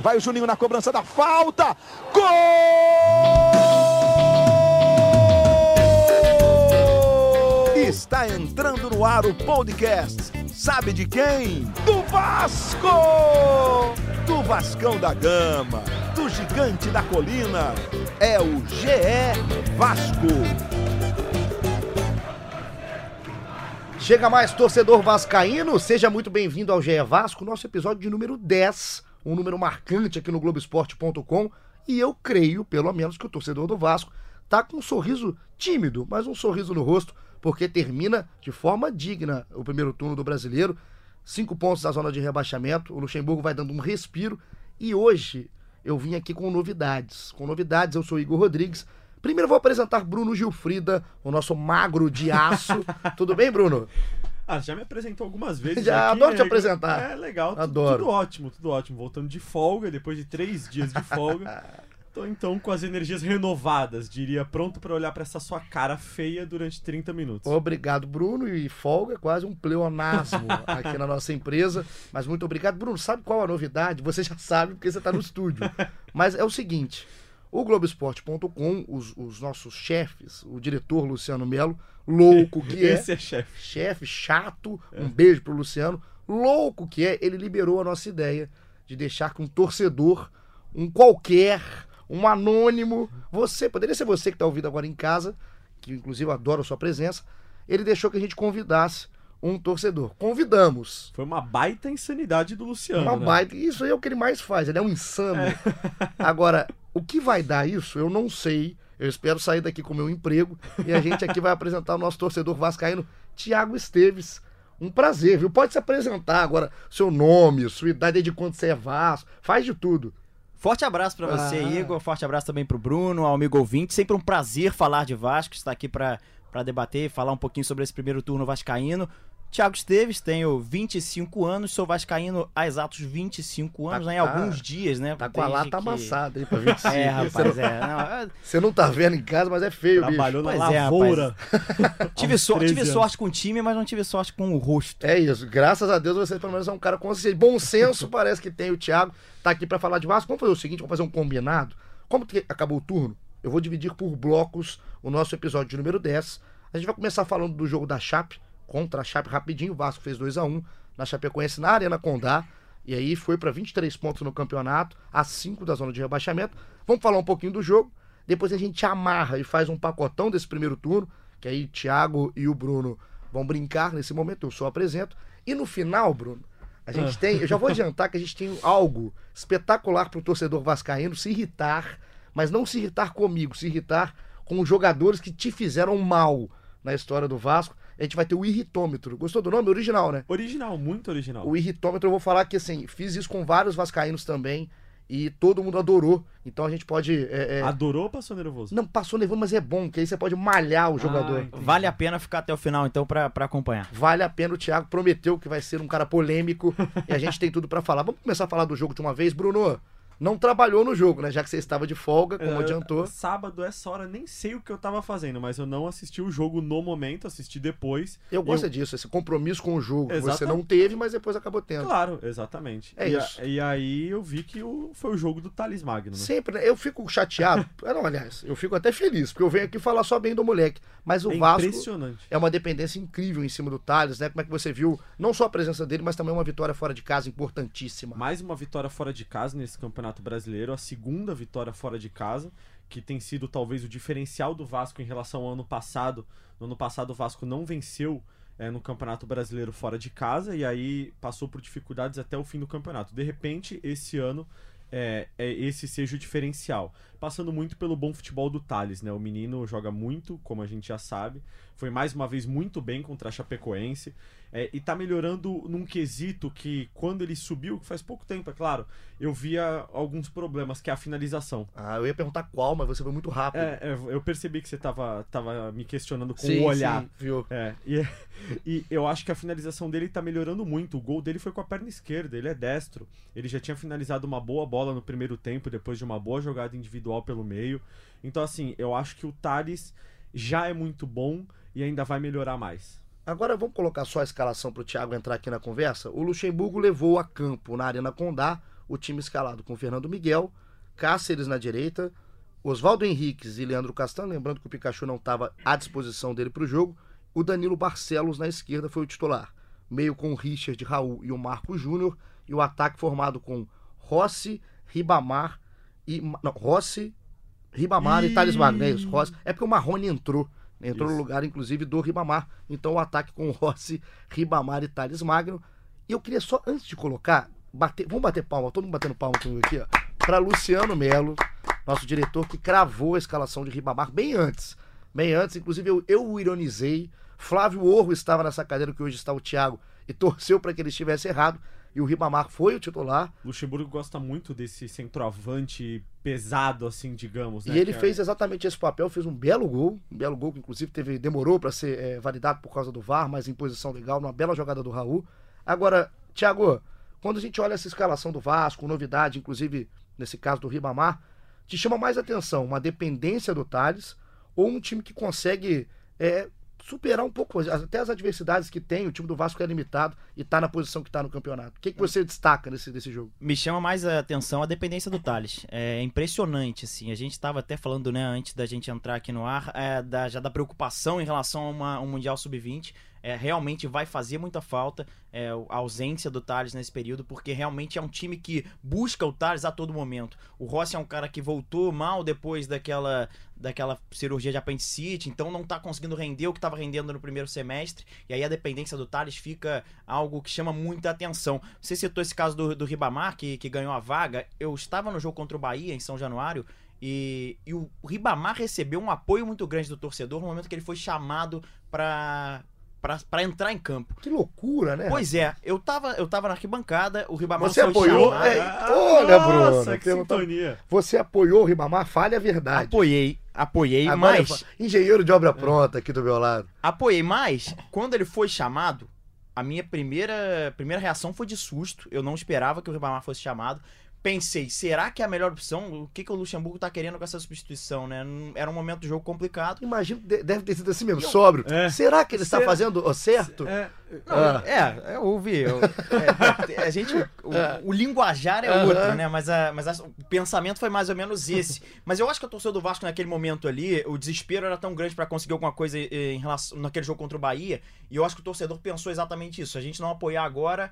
Vai o Juninho na cobrança da falta. Gol! Está entrando no ar o podcast. Sabe de quem? Do Vasco! Do Vascão da Gama, do Gigante da Colina. É o GE Vasco. Chega mais, torcedor vascaíno, seja muito bem-vindo ao GE Vasco, nosso episódio de número 10, um número marcante aqui no Globoesporte.com, e eu creio, pelo menos, que o torcedor do Vasco tá com um sorriso tímido, mas um sorriso no rosto, porque termina de forma digna o primeiro turno do Brasileiro, cinco pontos da zona de rebaixamento, o Luxemburgo vai dando um respiro, e hoje eu vim aqui com novidades, com novidades, eu sou Igor Rodrigues, Primeiro vou apresentar Bruno Gilfrida, o nosso magro de aço. Tudo bem, Bruno? Ah, já me apresentou algumas vezes. Já aqui, adoro te é, apresentar. É legal, Adoro. tudo ótimo, tudo ótimo. Voltando de folga, depois de três dias de folga. Tô então com as energias renovadas, diria, pronto pra olhar pra essa sua cara feia durante 30 minutos. Obrigado, Bruno. E folga é quase um pleonasmo aqui na nossa empresa. Mas muito obrigado. Bruno, sabe qual a novidade? Você já sabe porque você está no estúdio. Mas é o seguinte: o Globoesporte.com, os, os nossos chefes, o diretor Luciano Melo, louco que é, Esse é chefe. chefe chato, um beijo pro Luciano, louco que é, ele liberou a nossa ideia de deixar que um torcedor, um qualquer, um anônimo, você, poderia ser você que está ouvindo agora em casa, que inclusive eu adoro a sua presença, ele deixou que a gente convidasse um torcedor. Convidamos. Foi uma baita insanidade do Luciano. Uma né? baita. Isso aí é o que ele mais faz, ele é um insano. Agora, o que vai dar isso, eu não sei. Eu espero sair daqui com o meu emprego e a gente aqui vai apresentar o nosso torcedor vascaíno, Tiago Esteves. Um prazer, viu? Pode se apresentar agora, seu nome, sua idade, desde quando você é Vasco, faz de tudo. Forte abraço pra você, Ah. Igor. Forte abraço também pro Bruno, ao amigo ouvinte. Sempre um prazer falar de Vasco, estar aqui pra debater, falar um pouquinho sobre esse primeiro turno vascaíno. Tiago Esteves, tenho 25 anos, sou vascaíno há exatos 25 anos, Tá- né, em tá- alguns dias, né? Tá com a lata que- amassada aí pra 25. É, você, rapaz, não, é. Não, é, você não tá vendo em casa, mas é feio, bicho. Trabalhou na é, lavoura. tive, Aos so- 13 tive sorte com o time, mas não tive sorte com o rosto. É isso. Graças a Deus você pelo menos é um cara consciente. Bom senso parece que tem o Thiago. Tá aqui pra falar de Vasco. Vamos fazer o seguinte, vamos fazer um combinado. Como que acabou o turno, eu vou dividir por blocos o nosso episódio de número 10. A gente vai começar falando do jogo da Chape contra a Chape rapidinho. O Vasco fez 2 a 1 na Chapecoense na Arena Condá. E aí foi pra 23 pontos no campeonato, a 5 da zona de rebaixamento. Vamos falar um pouquinho do jogo. Depois a gente amarra e faz um pacotão desse primeiro turno, que aí Thiago e o Bruno vão brincar nesse momento, eu só apresento. E no final, Bruno, a gente tem, eu já vou adiantar que a gente tem algo espetacular pro torcedor vascaíno se irritar, mas não se irritar comigo, se irritar com os jogadores que te fizeram mal na história do Vasco. A gente vai ter o irritômetro. Gostou do nome? Original, né? Original, muito original. O irritômetro, eu vou falar que assim, fiz isso com vários vascaínos também e todo mundo adorou. Então a gente pode. é, é, Adorou ou passou nervoso? Não passou nervoso, mas é bom, que aí você pode malhar o jogador. entendi. Vale a pena ficar até o final, então, pra acompanhar. Vale a pena, o Thiago prometeu que vai ser um cara polêmico e a gente tem tudo pra falar. Vamos começar a falar do jogo de uma vez, Bruno. Não trabalhou no jogo, né? Já que você estava de folga, como É, adiantou. Sábado, essa hora, nem sei o que eu tava fazendo, mas eu não assisti o jogo no momento, assisti depois. Eu gosto disso, esse compromisso com o jogo. que Você não teve, mas depois acabou tendo. Claro, exatamente. É e, a- isso. e aí eu vi que o, foi o jogo do Thales Magno, né? Sempre, né? Eu fico chateado. Não, aliás, eu fico até feliz, porque eu venho aqui falar só bem do moleque. Mas o É Vasco impressionante. é uma dependência incrível em cima do Thales, né? Como é que você viu não só a presença dele, mas também uma vitória fora de casa importantíssima. Mais uma vitória fora de casa nesse Campeonato Brasileiro, a segunda vitória fora de casa, que tem sido talvez o diferencial do Vasco em relação ao ano passado. No ano passado o Vasco não venceu é, no Campeonato Brasileiro fora de casa e aí passou por dificuldades até o fim do campeonato. De repente, esse ano é, é esse seja o diferencial. Passando muito pelo bom futebol do Thales, né? O menino joga muito, como a gente já sabe. Foi mais uma vez muito bem contra a Chapecoense. É, e tá melhorando num quesito que quando ele subiu, que faz pouco tempo, é claro, eu via alguns problemas, que é a finalização. Ah, eu ia perguntar qual, mas você foi muito rápido. É, é, eu percebi que você tava, tava me questionando com Sim, o olhar. sim, viu? É, e, e eu acho que a finalização dele tá melhorando muito. O gol dele foi com a perna esquerda, ele é destro. Ele já tinha finalizado uma boa bola no primeiro tempo, depois de uma boa jogada individual pelo meio. Então, assim, eu acho que o Thales já é muito bom e ainda vai melhorar mais. Agora vamos colocar só a escalação para o Thiago entrar aqui na conversa. O Luxemburgo levou a campo na Arena Condá o time escalado com Fernando Miguel, Cáceres na direita, Oswaldo Henriques e Leandro Castan, lembrando que o Pikachu não estava à disposição dele para o jogo, o Danilo Barcelos na esquerda foi o titular. Meio com o Richard, Raul e o Marco Júnior, e o ataque formado com Rossi, Ribamar e. Não, Rossi, Ribamar e, e Thales Magno, isso. Rossi. É porque o Marrone entrou. Entrou isso. no lugar, inclusive, do Ribamar. Então o ataque com Rossi, Ribamar e Thales Magno. E eu queria só, antes de colocar, bater. Vamos bater palma, todo mundo batendo palma comigo aqui, ó. Para Luciano Melo, nosso diretor, que cravou a escalação de Ribamar bem antes. Bem antes, inclusive eu, eu o ironizei. Flávio Orro estava nessa cadeira que hoje está o Thiago e torceu para que ele estivesse errado e o Ribamar foi o titular. Luxemburgo gosta muito desse centroavante pesado, assim, digamos. Né? E ele que fez é... exatamente esse papel, fez um belo gol, um belo gol que inclusive teve, demorou para ser é, validado por causa do VAR, mas em posição legal, uma bela jogada do Raul. Agora, Thiago, quando a gente olha essa escalação do Vasco, novidade, inclusive nesse caso do Ribamar, te chama mais atenção uma dependência do Thales ou um time que consegue é, superar um pouco, até as adversidades que tem, o time do Vasco é limitado e está na posição que está no campeonato. O que, que você destaca nesse, nesse jogo? Me chama mais a atenção a dependência do Thales. É impressionante, assim. A gente estava até falando, né, antes da gente entrar aqui no ar, é, da, já da preocupação em relação a uma, um Mundial Sub-20 é, realmente vai fazer muita falta é, a ausência do Thales nesse período, porque realmente é um time que busca o Thales a todo momento. O Rossi é um cara que voltou mal depois daquela, daquela cirurgia de apendicite, então não está conseguindo render o que estava rendendo no primeiro semestre, e aí a dependência do Thales fica algo que chama muita atenção. Você citou esse caso do, do Ribamar, que, que ganhou a vaga. Eu estava no jogo contra o Bahia, em São Januário, e, e, o Ribamar recebeu um apoio muito grande do torcedor no momento que ele foi chamado para para entrar em campo. Que loucura, né? Pois é, eu tava, eu tava na arquibancada, o Ribamar Você apoiou? É, olha, Bruno. Nossa, que sintonia. Você apoiou o Ribamar? Fale a verdade. Apoiei, apoiei, Agora mas... Engenheiro de obra pronta aqui do meu lado. Apoiei, mas quando ele foi chamado, a minha primeira, primeira reação foi de susto. Eu não esperava que o Ribamar fosse chamado pensei, será que é a melhor opção? O que, que o Luxemburgo tá querendo com essa substituição, né? Era um momento do jogo complicado. Imagino, deve ter sido assim mesmo, sóbrio. É. Será que ele está fazendo o certo? É, não, ah. é, é ouvi. Eu, é, a gente, o, é. o linguajar é outro, né? Mas, a, mas a, o pensamento foi mais ou menos esse. Mas eu acho que a torcida do Vasco naquele momento ali, o desespero era tão grande para conseguir alguma coisa em relação naquele jogo contra o Bahia, e eu acho que o torcedor pensou exatamente isso. A gente não apoiar agora,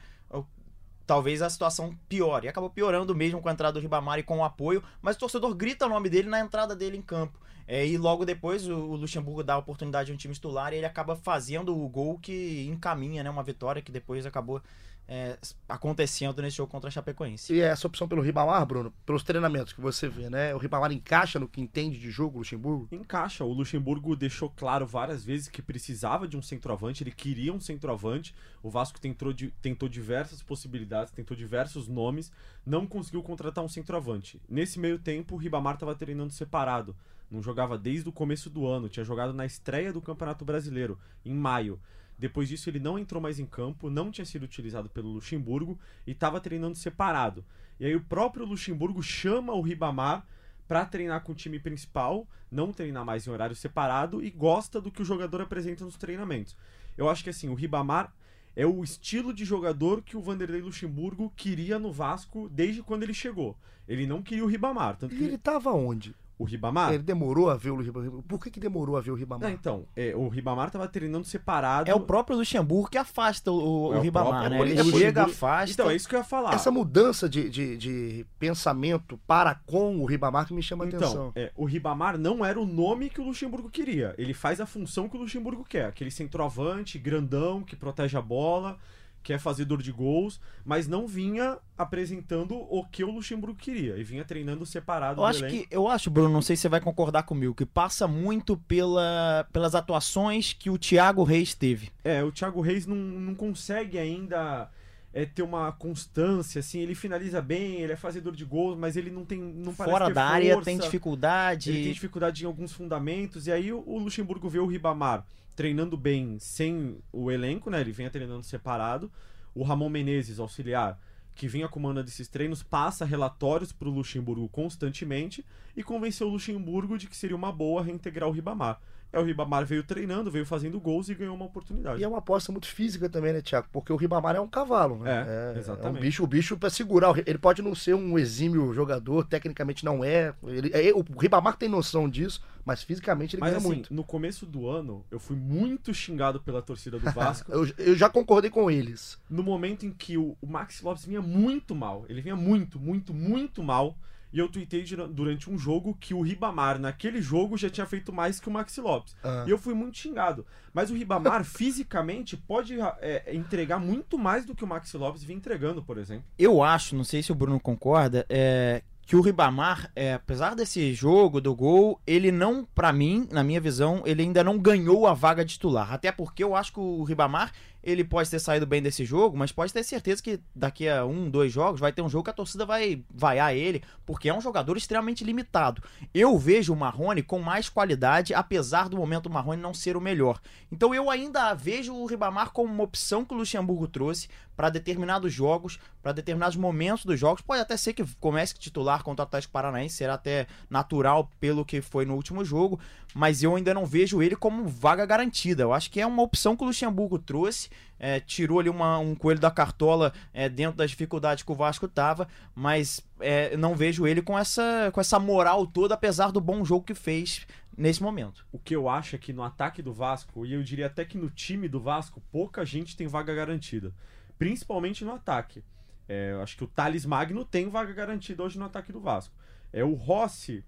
talvez a situação piore. E acabou piorando mesmo com a entrada do Ribamar e com o apoio, mas o torcedor grita o nome dele na entrada dele em campo. É, e logo depois o, o, Luxemburgo dá a oportunidade a um time titular e ele acaba fazendo o gol que encaminha né, uma vitória que depois acabou é, acontecendo nesse jogo contra a Chapecoense. E essa opção pelo Ribamar, Bruno, pelos treinamentos que você vê, né? O Ribamar encaixa no que entende de jogo, o Luxemburgo? Encaixa. O Luxemburgo deixou claro várias vezes que precisava de um centroavante, ele queria um centroavante. O Vasco tentou, tentou diversas possibilidades, tentou diversos nomes, não conseguiu contratar um centroavante. Nesse meio tempo, o Ribamar estava treinando separado. Não jogava desde o começo do ano, tinha jogado na estreia do Campeonato Brasileiro, em maio. Depois disso, ele não entrou mais em campo, não tinha sido utilizado pelo Luxemburgo e estava treinando separado. E aí o próprio Luxemburgo chama o Ribamar para treinar com o time principal, não treinar mais em horário separado e gosta do que o jogador apresenta nos treinamentos. Eu acho que assim, o Ribamar é o estilo de jogador que o Vanderlei Luxemburgo queria no Vasco desde quando ele chegou. Ele não queria o Ribamar. Tanto e ele estava onde? O Ribamar? Ele demorou a ver o Ribamar. Por que, que demorou a ver o Ribamar? Não, então, é, o Ribamar estava treinando separado. É o próprio Luxemburgo que afasta o, é o Ribamar, próprio, né? Ele é chega, afasta. Então, é isso que eu ia falar. Essa mudança de, de, de pensamento para com o Ribamar que me chama então, a atenção. É, o Ribamar não era o nome que o Luxemburgo queria. Ele faz a função que o Luxemburgo quer. Aquele centroavante, grandão, que protege a bola que é fazedor de gols, mas não vinha apresentando o que o Luxemburgo queria e vinha treinando separado. Eu acho que eu acho, Bruno, não sei se você vai concordar comigo, que passa muito pela, pelas atuações que o Thiago Reis teve. É, o Thiago Reis não, não consegue ainda é, ter uma constância, assim, ele finaliza bem, ele é fazedor de gols, mas ele não tem. Não Fora da área tem dificuldade. Ele tem dificuldade em alguns fundamentos, e aí o, o Luxemburgo vê o Ribamar treinando bem sem o elenco, né? Ele vinha treinando separado. O Ramon Menezes, auxiliar, que vinha comandando esses treinos, passa relatórios para o Luxemburgo constantemente e convenceu o Luxemburgo de que seria uma boa reintegrar o Ribamar. É, o Ribamar veio treinando, veio fazendo gols e ganhou uma oportunidade. E é uma aposta muito física também, né, Thiago? Porque o Ribamar é um cavalo, né? É, exatamente. É um bicho, o bicho pra segurar. Ele pode não ser um exímio jogador, tecnicamente não é. Ele, é o Ribamar tem noção disso, mas fisicamente ele Mas ganha assim, muito. no começo do ano, eu fui muito xingado pela torcida do Vasco. Eu, eu já concordei com eles. no momento em que o, o Maxi Lopes vinha muito mal. Ele vinha muito, muito, muito mal. E eu tuitei dura- durante um jogo que o Ribamar, naquele jogo, já tinha feito mais que o Maxi Lopes. Ah. E eu fui muito xingado. Mas o Ribamar, fisicamente, pode é, entregar muito mais do que o Maxi Lopes vinha entregando, por exemplo. Eu acho, não sei se o Bruno concorda, é, que o Ribamar, é, apesar desse jogo, do gol, ele não, pra mim, na minha visão, ele ainda não ganhou a vaga de titular. Até porque eu acho que o Ribamar, ele pode ter saído bem desse jogo, mas pode ter certeza que daqui a um, dois jogos vai ter um jogo que a torcida vai vaiar ele, porque é um jogador extremamente limitado. Eu vejo o Marrone com mais qualidade, apesar do momento do Marrone não ser o melhor. Então eu ainda vejo o Ribamar como uma opção que o Luxemburgo trouxe para determinados jogos, para determinados momentos dos jogos. Pode até ser que comece titular contra o Atlético Paranaense, será até natural pelo que foi no último jogo, mas eu ainda não vejo ele como vaga garantida. Eu acho que é uma opção que o Luxemburgo trouxe, é, tirou ali uma- um coelho da cartola é, dentro das dificuldades que o Vasco tava, mas é, não vejo ele com essa, com essa moral toda, apesar do bom jogo que fez nesse momento. O que eu acho é que no ataque do Vasco, e eu diria até que no time do Vasco, pouca gente tem vaga garantida. Principalmente no ataque. É, eu acho que o Thales Magno tem vaga garantida hoje no ataque do Vasco. É o Rossi.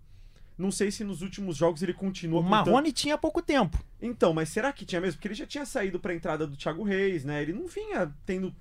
Não sei se nos últimos jogos ele continua O Marrone tinha pouco tempo. Então, mas será que tinha mesmo? Porque ele já tinha saído para a entrada do Thiago Reis, né? Ele não vinha tendo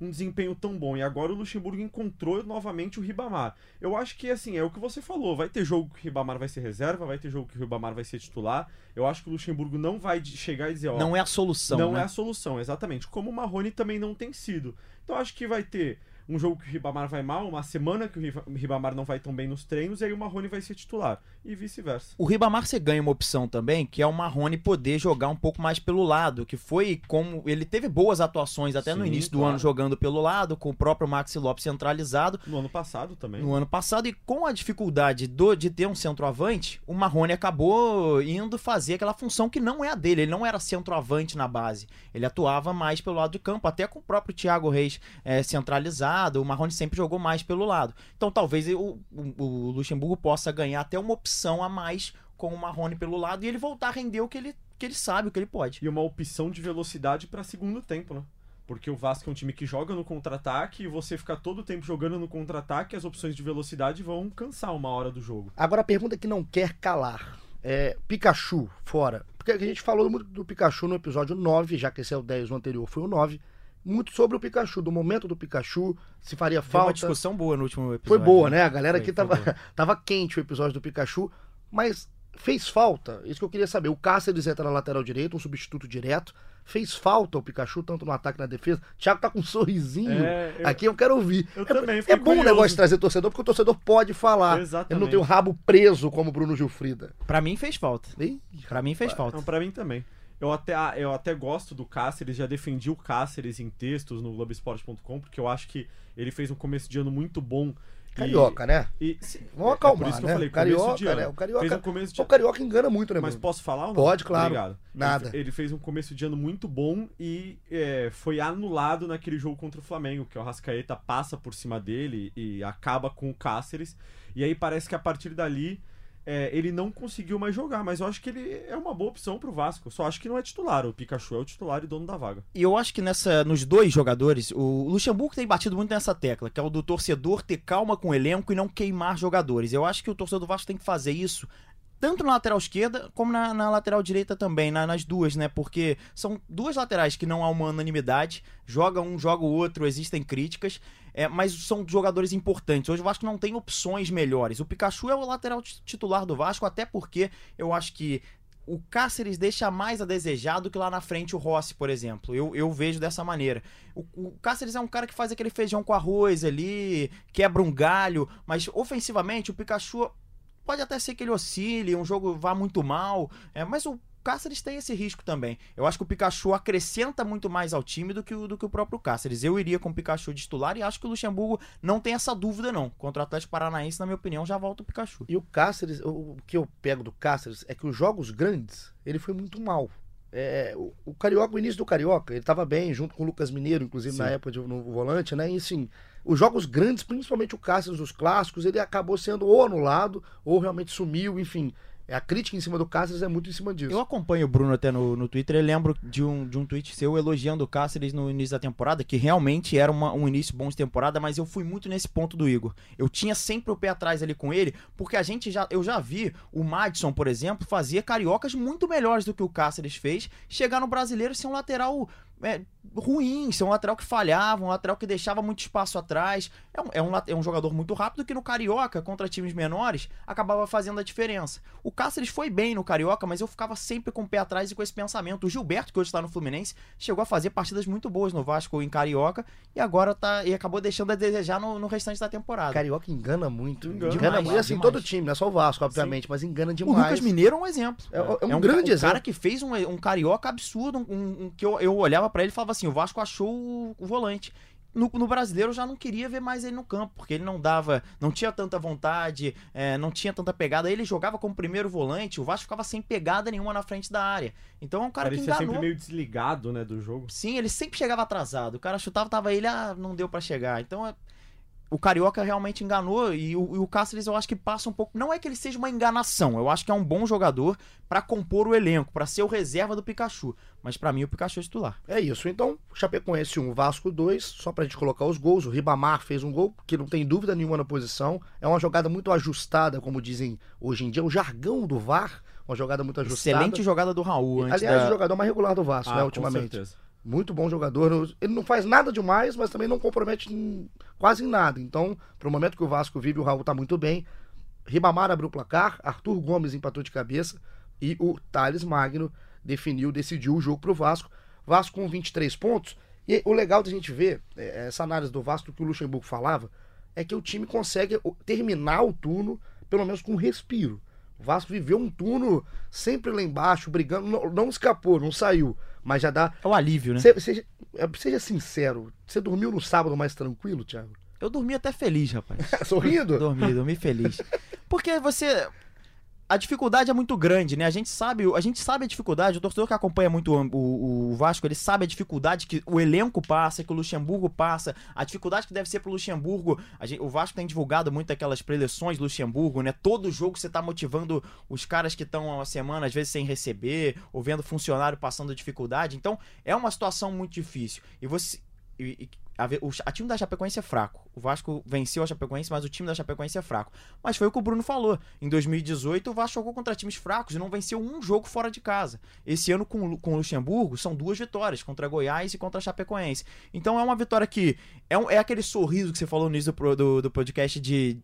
um desempenho tão bom. E agora o Luxemburgo encontrou novamente o Ribamar. Eu acho que, assim, é o que você falou. Vai ter jogo que o Ribamar vai ser reserva, vai ter jogo que o Ribamar vai ser titular. Eu acho que o Luxemburgo não vai chegar e dizer, ó... não é a solução, não né? é a solução, exatamente. Como o Marrone também não tem sido. Então acho que vai ter um jogo que o Ribamar vai mal, uma semana que o Riba- Ribamar não vai tão bem nos treinos, e aí o Marrone vai ser titular. E vice-versa. O Ribamar você ganha uma opção também, que é o Marrone poder jogar um pouco mais pelo lado, que foi como ele teve boas atuações até no Sim, início do claro. ano jogando pelo lado, com o próprio Maxi Lopes centralizado No ano passado também. no ano passado e com a dificuldade do, de ter um centroavante, o Marrone acabou indo fazer aquela função que não é a dele, ele não era centroavante na base, ele atuava mais pelo lado de campo, até com o próprio Thiago Reis é, centralizado, o Marrone sempre jogou mais pelo lado. Então talvez o, o- o Luxemburgo possa ganhar até uma opção a mais com o Marrone pelo lado e ele voltar a render o que ele, que ele sabe, o que ele pode. E uma opção de velocidade para segundo tempo, né? Porque o Vasco é um time que joga no contra-ataque e você ficar todo o tempo jogando no contra-ataque, as opções de velocidade vão cansar uma hora do jogo. Agora a pergunta que não quer calar. É, Pikachu, fora. Porque a gente falou muito do Pikachu no episódio 9, já que esse é o 10, o anterior foi o 9. Muito sobre o Pikachu, do momento do Pikachu, se faria Foi uma falta. discussão boa no último episódio. Foi boa, né? A galera Foi, aqui tava, boa. tava quente o episódio do Pikachu, mas fez falta. Isso que eu queria saber. O Cáceres entra na lateral direita, um substituto direto. Fez falta o Pikachu, tanto no ataque na defesa. Thiago tá com um sorrisinho. É, eu- Aqui eu quero ouvir. Eu é, também, é bom o negócio de trazer torcedor, porque o torcedor pode falar. Ele Exatamente. não tem o rabo preso como o Bruno Gilfrida. Pra mim fez falta. Ih, Pra mim fez falta. Não, pra mim também. Eu até, eu até gosto do Cáceres, já defendi o Cáceres em textos no Globesport.com, porque eu acho que ele fez um começo de ano muito bom. E- Carioca, né? E, sim, Vamos é- acalmar, é por isso que né? falei, Carioca, de ano. né? O carioca- um de O carioca engana muito, né, Mas mano? posso falar ou não? Pode, claro. Obrigado. Nada. Ele, ele fez um começo de ano muito bom e é, foi anulado naquele jogo contra o Flamengo, que o Rascaeta passa por cima dele e acaba com o Cáceres. E aí parece que a partir dali é, ele não conseguiu mais jogar, mas eu acho que ele é uma boa opção pro Vasco. Só acho que não é titular. O Pikachu é o titular e dono da vaga. E eu acho que nessa, nos dois jogadores, o Luxemburgo tem batido muito nessa tecla, que é o do torcedor ter calma com o elenco e não queimar jogadores. Eu acho que o torcedor do Vasco tem que fazer isso. Tanto na lateral esquerda como na, na lateral direita também, na- nas duas, né? Porque são duas laterais que não há uma unanimidade, joga um, joga o outro, existem críticas, é, mas são jogadores importantes. Hoje o Vasco não tem opções melhores. O Pikachu é o lateral ti- titular do Vasco, até porque eu acho que o Cáceres deixa mais a desejar do que lá na frente o Rossi, por exemplo. Eu, eu vejo dessa maneira. O, o Cáceres é um cara que faz aquele feijão com arroz ali, quebra um galho, mas ofensivamente o Pikachu pode até ser que ele oscile, um jogo vá muito mal, é, mas o Cáceres tem esse risco também. Eu acho que o Pikachu acrescenta muito mais ao time do que o, do que o próprio Cáceres. Eu iria com o Pikachu de titular e acho que o Luxemburgo não tem essa dúvida, não. Contra o Atlético Paranaense, na minha opinião, já volta o Pikachu. E o Cáceres, o que eu pego do Cáceres é que os jogos grandes, ele foi muito mal. É, o, o Carioca, o início do Carioca, ele tava bem, junto com o Lucas Mineiro, inclusive na Sim. época de, no volante, né? E assim, os jogos grandes, principalmente o Cáceres, os clássicos, ele acabou sendo ou anulado, ou realmente sumiu, enfim. A crítica em cima do Cáceres é muito em cima disso. Eu acompanho o Bruno até no, no Twitter e lembro de um, de um tweet seu elogiando o Cáceres no início da temporada, que realmente era uma- um início bom de temporada, mas eu fui muito nesse ponto do Igor. Eu tinha sempre o pé atrás ali com ele, porque a gente já, eu já vi o Madison, por exemplo, fazer cariocas muito melhores do que o Cáceres fez, chegar no brasileiro ser um lateral é, ruim, ser um lateral que falhava, um lateral que deixava muito espaço atrás. É um, é, um, é um jogador muito rápido que no Carioca, contra times menores, acabava fazendo a diferença. O Cáceres foi bem no Carioca, mas eu ficava sempre com o pé atrás e com esse pensamento. O Gilberto, que hoje está no Fluminense, chegou a fazer partidas muito boas no Vasco em Carioca e agora tá e acabou deixando a desejar no, no restante da temporada. Carioca engana muito. Engana. Engana, Demais, muito. E assim, demais. todo time, não é só o Vasco, obviamente, mas engana O demais. Lucas Mineiro é um exemplo. É, é um, ca- grande um exemplo. cara que fez um, um carioca absurdo, um, um- que eu, eu olhava pra ele e falava assim: o Vasco achou o, o volante. No, no brasileiro eu já não queria ver mais ele no campo, porque ele não dava, não tinha tanta vontade, é, não tinha tanta pegada. Ele jogava como primeiro volante, o Vasco ficava sem pegada nenhuma na frente da área. Então é um cara Parecia que enganou. sempre meio desligado, né, do jogo. Sim, ele sempre chegava atrasado. O cara chutava, tava ele, ah, não deu pra chegar. Então é- o Carioca realmente enganou e o, e o Cáceres eu acho que passa um pouco. Não é que ele seja uma enganação, eu acho que é um bom jogador pra compor o elenco, pra ser o reserva do Pikachu. Mas pra mim o Pikachu é titular. É isso. Então, Chapecoense 1, Vasco 2, só pra gente colocar os gols. O Ribamar fez um gol que não tem dúvida nenhuma na posição. É uma jogada muito ajustada, como dizem hoje em dia, o jargão do VAR. Uma jogada muito ajustada. Excelente jogada do Raul antes Aliás, da... o jogador mais regular do Vasco, né, com ultimamente. certeza. Muito bom jogador. Ele não faz nada demais, mas também não compromete quase em nada. Então, pro momento que o Vasco vive, o Raul tá muito bem. Ribamar abriu o placar, Arthur Gomes empatou de cabeça e o Thales Magno definiu, decidiu o jogo pro Vasco. Vasco com 23 pontos. E o legal da gente ver, é, essa análise do Vasco que o Luxemburgo falava, é que o time consegue o- terminar o turno, pelo menos com um respiro. O Vasco viveu um turno sempre lá embaixo, brigando, não, não escapou, não saiu, mas já dá É o alívio, né? Se- Seja, é, seja sincero, você dormiu no sábado mais tranquilo, Thiago? Eu dormi até feliz, rapaz. Sorrindo? Dormi, dormi feliz. Porque você. A dificuldade é muito grande, né? A gente sabe, a gente sabe a dificuldade, o torcedor que acompanha muito o, o- Vasco, ele sabe a dificuldade que o elenco passa, que o Luxemburgo passa, a dificuldade que deve ser pro Luxemburgo. Gente- o Vasco tem divulgado muito aquelas preleções do Luxemburgo, né? Todo jogo você tá motivando os caras que estão uma semana, às vezes, sem receber, ou vendo funcionário passando dificuldade. Então, é uma situação muito difícil. E você. e- e- a, o, a time da Chapecoense é fraco. O Vasco venceu a Chapecoense, mas o time da Chapecoense é fraco. Mas foi o que o Bruno falou. Em 2018, o Vasco jogou contra times fracos e não venceu um jogo fora de casa. Esse ano, com, com o Luxemburgo, são duas vitórias, contra Goiás e contra a Chapecoense. Então é uma vitória que. É, um- é aquele sorriso que você falou no início do, do, do podcast de.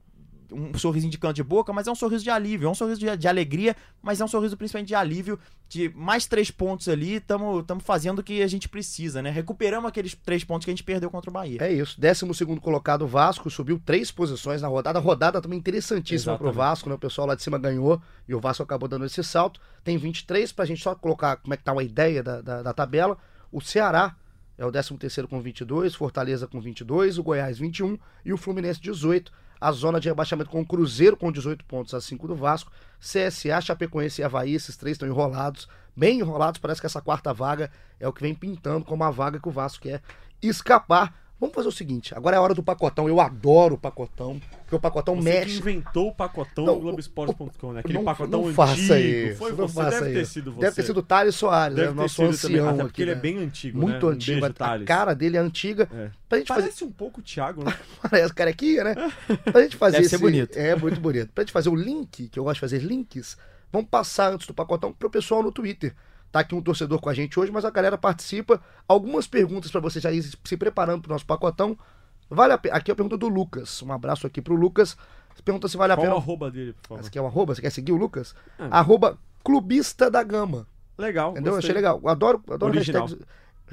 Um sorrisinho de canto de boca, mas é um sorriso de alívio, é um sorriso de, de alegria, mas é um sorriso principalmente de alívio, de mais três pontos ali, estamos fazendo o que a gente precisa, né? Recuperamos aqueles três pontos que a gente perdeu contra o Bahia. É isso. 12 colocado o Vasco, subiu três posições na rodada. Rodada também interessantíssima pro Exatamente. Vasco, né? O pessoal lá de cima ganhou e o Vasco acabou dando esse salto. Tem 23, pra gente só colocar como é que tá uma ideia da, da, da tabela. O Ceará é o 13 com 22, Fortaleza com 22, o Goiás 21 e o Fluminense 18. A zona de rebaixamento com o Cruzeiro com 18 pontos a 5 do Vasco. CSA, Chapecoense e Havaí, esses três estão enrolados, bem enrolados. Parece que essa quarta vaga é o que vem pintando como a vaga que o Vasco quer escapar. Vamos fazer o seguinte, agora é a hora do pacotão. Eu adoro o pacotão, porque o pacotão Você mexe. que inventou o pacotão Não, do Globoesporte.com, né? Aquele não, pacotão não antigo. faça isso. Foi não você, faça deve ter isso. sido você. Deve ter sido o Thales Soares, Deve é o ter nosso sido ancião também, até aqui. porque ele é né? bem antigo, Muito né? Um antigo. beijo, a Thales. cara dele é antiga. É. Pra gente fazer. Parece um pouco o Thiago, né? Parece carequinha, né? Pra gente fazer Deve esse... ser bonito. É, muito bonito. Pra gente fazer o link, que eu gosto de fazer links, vamos passar antes do pacotão pro pessoal no Twitter. Tá aqui um torcedor com a gente hoje, mas a galera participa. Algumas perguntas pra você já ir se preparando pro nosso pacotão. Vale a pena. Aqui é a pergunta do Lucas. Um abraço aqui pro Lucas. Pergunta se vale a Qual o pena. arroba dele, por favor? Esse aqui é um arroba, você quer seguir o Lucas? Ah. Arroba clubista da gama. Legal, Entendeu? gostei. Achei legal. Adoro, adoro Original. hashtags.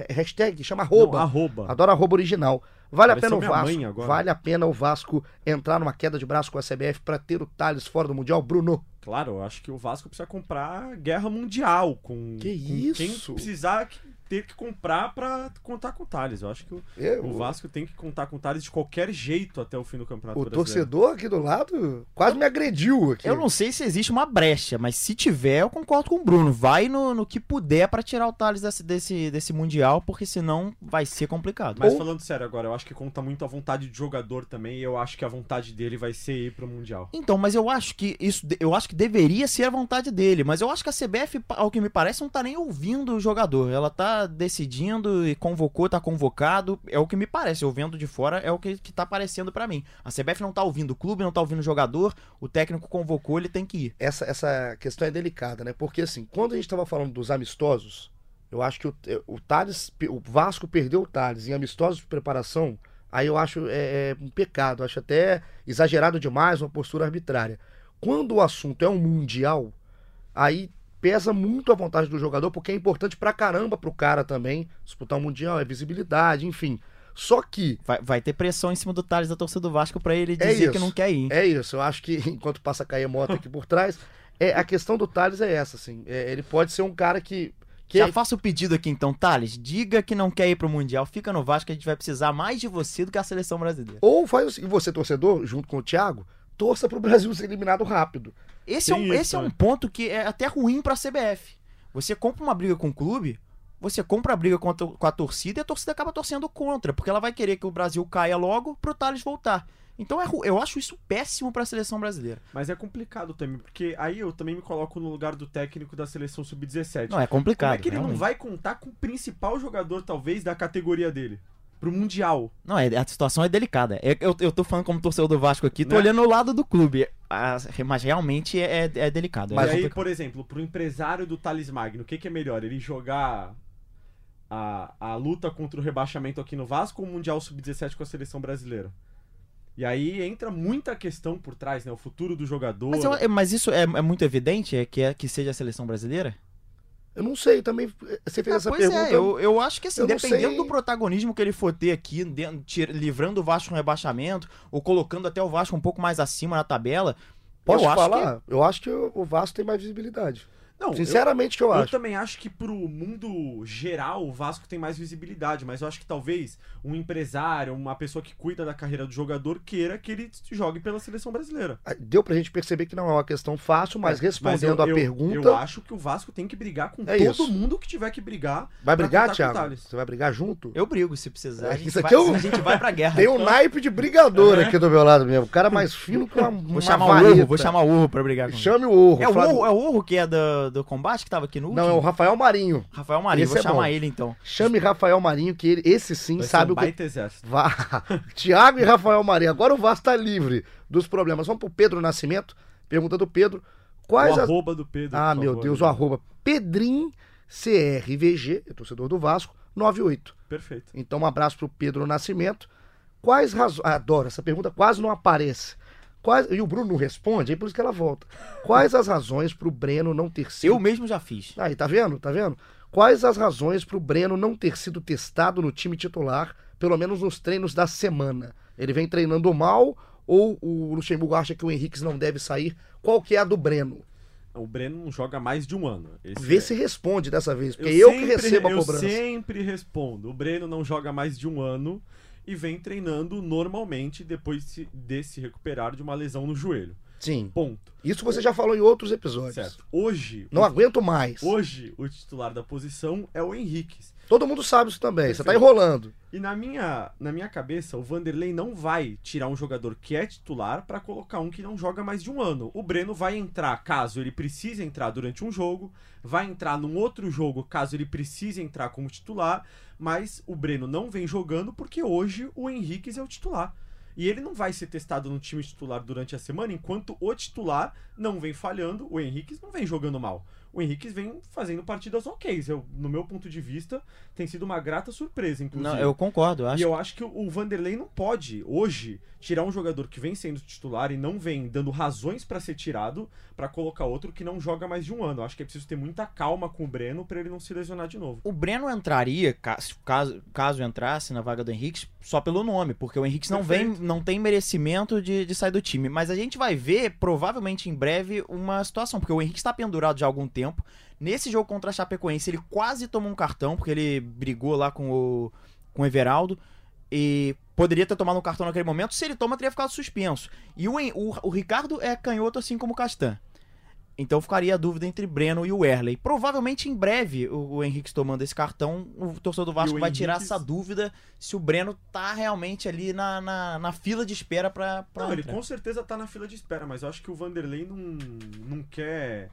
Hashtag, chama Não, arroba. arroba. Adoro arroba original. Vale a pena o minha Vasco. Vale a pena o Vasco entrar numa queda de braço com a CBF pra ter o Thales fora do Mundial, Bruno. Claro, eu acho que o Vasco precisa comprar guerra mundial com, Que com isso? quem precisar ter que comprar pra contar com o Thales. Eu acho que o, Eu- o Vasco tem que contar com o Thales de qualquer jeito até o fim do Campeonato o Brasileiro. torcedor aqui do lado quase me agrediu aqui. Eu não sei se existe uma brecha, mas se tiver, eu concordo com o Bruno. Vai no, no que puder pra tirar o Thales desse, desse, desse Mundial, porque senão vai ser complicado. Mas Ou- falando sério agora, eu acho que conta muito a vontade de jogador também, e eu acho que a vontade dele vai ser ir pro Mundial. Então, mas eu acho que isso, eu acho que deveria ser a vontade dele, mas eu acho que a CBF, ao que me parece, não tá nem ouvindo o jogador. Ela tá decidindo e convocou, tá convocado, é o que me parece. Eu vendo de fora é o que, que tá aparecendo pra mim. A CBF não tá ouvindo o clube, não tá ouvindo o jogador, o técnico convocou, ele tem que ir. essa, essa questão é delicada, né? Porque assim, quando a gente estava falando dos amistosos, eu acho que o, o Thales, o Vasco perdeu o Thales em amistosos de preparação, aí eu acho é, é um pecado, acho até exagerado demais, uma postura arbitrária. Quando o assunto é um mundial, aí pesa muito a vontade do jogador, porque é importante pra caramba pro cara também disputar um mundial, é visibilidade, enfim. Só que Vai, vai ter pressão em cima do Thales da torcida do Vasco pra ele É dizer que isso. não quer ir. É isso, eu acho que enquanto passa a cair a moto aqui por trás, é, a questão do Thales é essa, assim. É, ele pode ser um cara que. que Já faço o pedido aqui então, Thales, diga que não quer ir pro Mundial, fica no Vasco, a gente vai precisar mais de você do que a seleção brasileira. Ou faz assim, e você, torcedor, junto com o Thiago, torça pro Brasil ser eliminado rápido. Esse, é um, isso, esse é né? um ponto que é até ruim pra CBF. Você compra uma briga com o clube, você compra a briga com a, com a torcida e a torcida acaba torcendo contra, porque ela vai querer que o Brasil caia logo pro Thales voltar. Então é, eu acho isso péssimo pra seleção brasileira. Mas é complicado também, porque aí eu também me coloco no lugar do técnico da seleção sub-17. Não, é Como complicado. é que ele não realmente. vai contar com o principal jogador, talvez, da categoria dele? Pro Mundial. Não, é, a situação é delicada. É- Eu, eu tô falando como torcedor do Vasco aqui, tô Né? olhando o lado do clube. Ah, mas realmente é, é delicado. é Mas e aí, complicado. por exemplo, pro empresário do Thales Magno, o que, que é melhor? Ele jogar a, a luta contra o rebaixamento aqui no Vasco ou o Mundial Sub-17 com a seleção brasileira? E aí entra muita questão por trás, né? O futuro do jogador. Mas, eu- é- mas isso é, é muito evidente, é que, é que seja a seleção brasileira? Eu não sei, também. Você fez Ah, essa pois pergunta. é, eu, eu acho que assim, eu dependendo sei. do protagonismo que ele for ter aqui, dentro- tira- livrando o Vasco no rebaixamento, ou colocando até o Vasco um pouco mais acima na tabela, Posso eu acho falar? Eu acho que o Vasco tem mais visibilidade. Não, eu- Sinceramente, que eu, Eu acho. também acho que pro mundo geral o Vasco tem mais visibilidade, mas eu acho que talvez um empresário, uma pessoa que cuida da carreira do jogador queira que ele jogue pela seleção brasileira. Deu pra gente perceber que não é uma questão fácil, mas respondendo eu, a eu- pergunta. Eu acho que o Vasco tem que brigar com É todo isso. mundo que tiver que brigar. Vai brigar, Thiago? Você vai brigar junto? eu brigo se precisar. É, a, gente isso vai, aqui é um- a gente vai pra guerra. Tem um naipe de brigador aqui do meu lado mesmo. O cara mais fino que uma, Vou uma chamar o. Urro, vou chamar o Urro pra brigar com ele. Chame o Urro. É o Urro, é o Urro que é do, do combate que tava aqui no último? Não, é o Rafael Marinho. Rafael Marinho, Esse vou é chamar bom. ele então. Chame Rafael Marinho, que ele, esse sim Vai sabe o que. baita exército. Vá. Tiago e Rafael Marinho. Agora o Vasco tá livre dos problemas. Vamos pro Pedro Nascimento. Pergunta do Pedro. Quais o as. arroba do Pedro. Ah, meu favor, Deus, né? o arroba Pedrim CRVG, é torcedor do Vasco, 98. Perfeito. Então, um abraço pro Pedro Nascimento. Quais razões. Ah, adoro, essa pergunta quase não aparece. Quais... E o Bruno não responde, aí por isso que ela volta. Quais as razões pro Breno não ter sido. Eu mesmo já fiz. Aí, tá vendo? Tá vendo? Quais as razões pro Breno não ter sido testado no time titular, pelo menos nos treinos da semana? Ele vem treinando mal ou o Luxemburgo acha que o Henrique não deve sair? Qual que é a do Breno? O Breno não joga mais de um ano. Esse Vê é- se responde dessa vez, porque eu, que sempre- recebo a eu cobrança. sempre respondo. O Breno não joga mais de um ano e vem treinando normalmente depois de, de se recuperar de uma lesão no joelho. Sim. Ponto. Isso você já falou em outros episódios. Certo. Hoje, Não o, aguento mais. hoje o titular da posição é o Henrique. Todo mundo sabe isso também. Você tá Perfeito. enrolando. E na minha, na minha cabeça, o Vanderlei não vai tirar um jogador que é titular pra colocar um que não joga mais de um ano. O Breno vai entrar caso ele precise entrar durante um jogo, vai entrar num outro jogo caso ele precise entrar como titular, mas o Breno não vem jogando porque hoje o Henrique é o titular. E ele não vai ser testado no time titular durante a semana, enquanto o titular não vem falhando, o Henrique não vem jogando mal. O Henrique vem fazendo partidas ok. Eu, no meu ponto de vista, tem sido uma grata surpresa, inclusive. Não, eu concordo. Eu acho E eu acho que o Vanderlei não pode, hoje, tirar um jogador que vem sendo titular e não vem dando razões pra ser tirado pra colocar outro que não joga mais de um ano. Eu acho que é preciso ter muita calma com o Breno pra ele não se lesionar de novo. O Breno entraria, ca- caso, caso entrasse na vaga do Henrique, só pelo nome, porque o Henrique não vem, não tem merecimento de, de sair do time. Mas a gente vai ver, provavelmente em breve, uma situação, porque o Henrique está pendurado já há algum tempo. Nesse jogo contra a Chapecoense, ele quase tomou um cartão, porque ele brigou lá com o, com o Everaldo. E poderia ter tomado um cartão naquele momento. Se ele toma, teria ficado suspenso. E o, o, o Ricardo é canhoto, assim como o Castan. Então ficaria a dúvida entre Breno e o Erley. Provavelmente em breve, o, o Henrique tomando esse cartão, o torcedor do Vasco vai tirar Henrique- essa dúvida se o Breno tá realmente ali na, na, na fila de espera pra, pra Não, ele entrar. com certeza tá na fila de espera, mas eu acho que o Vanderlei não, não quer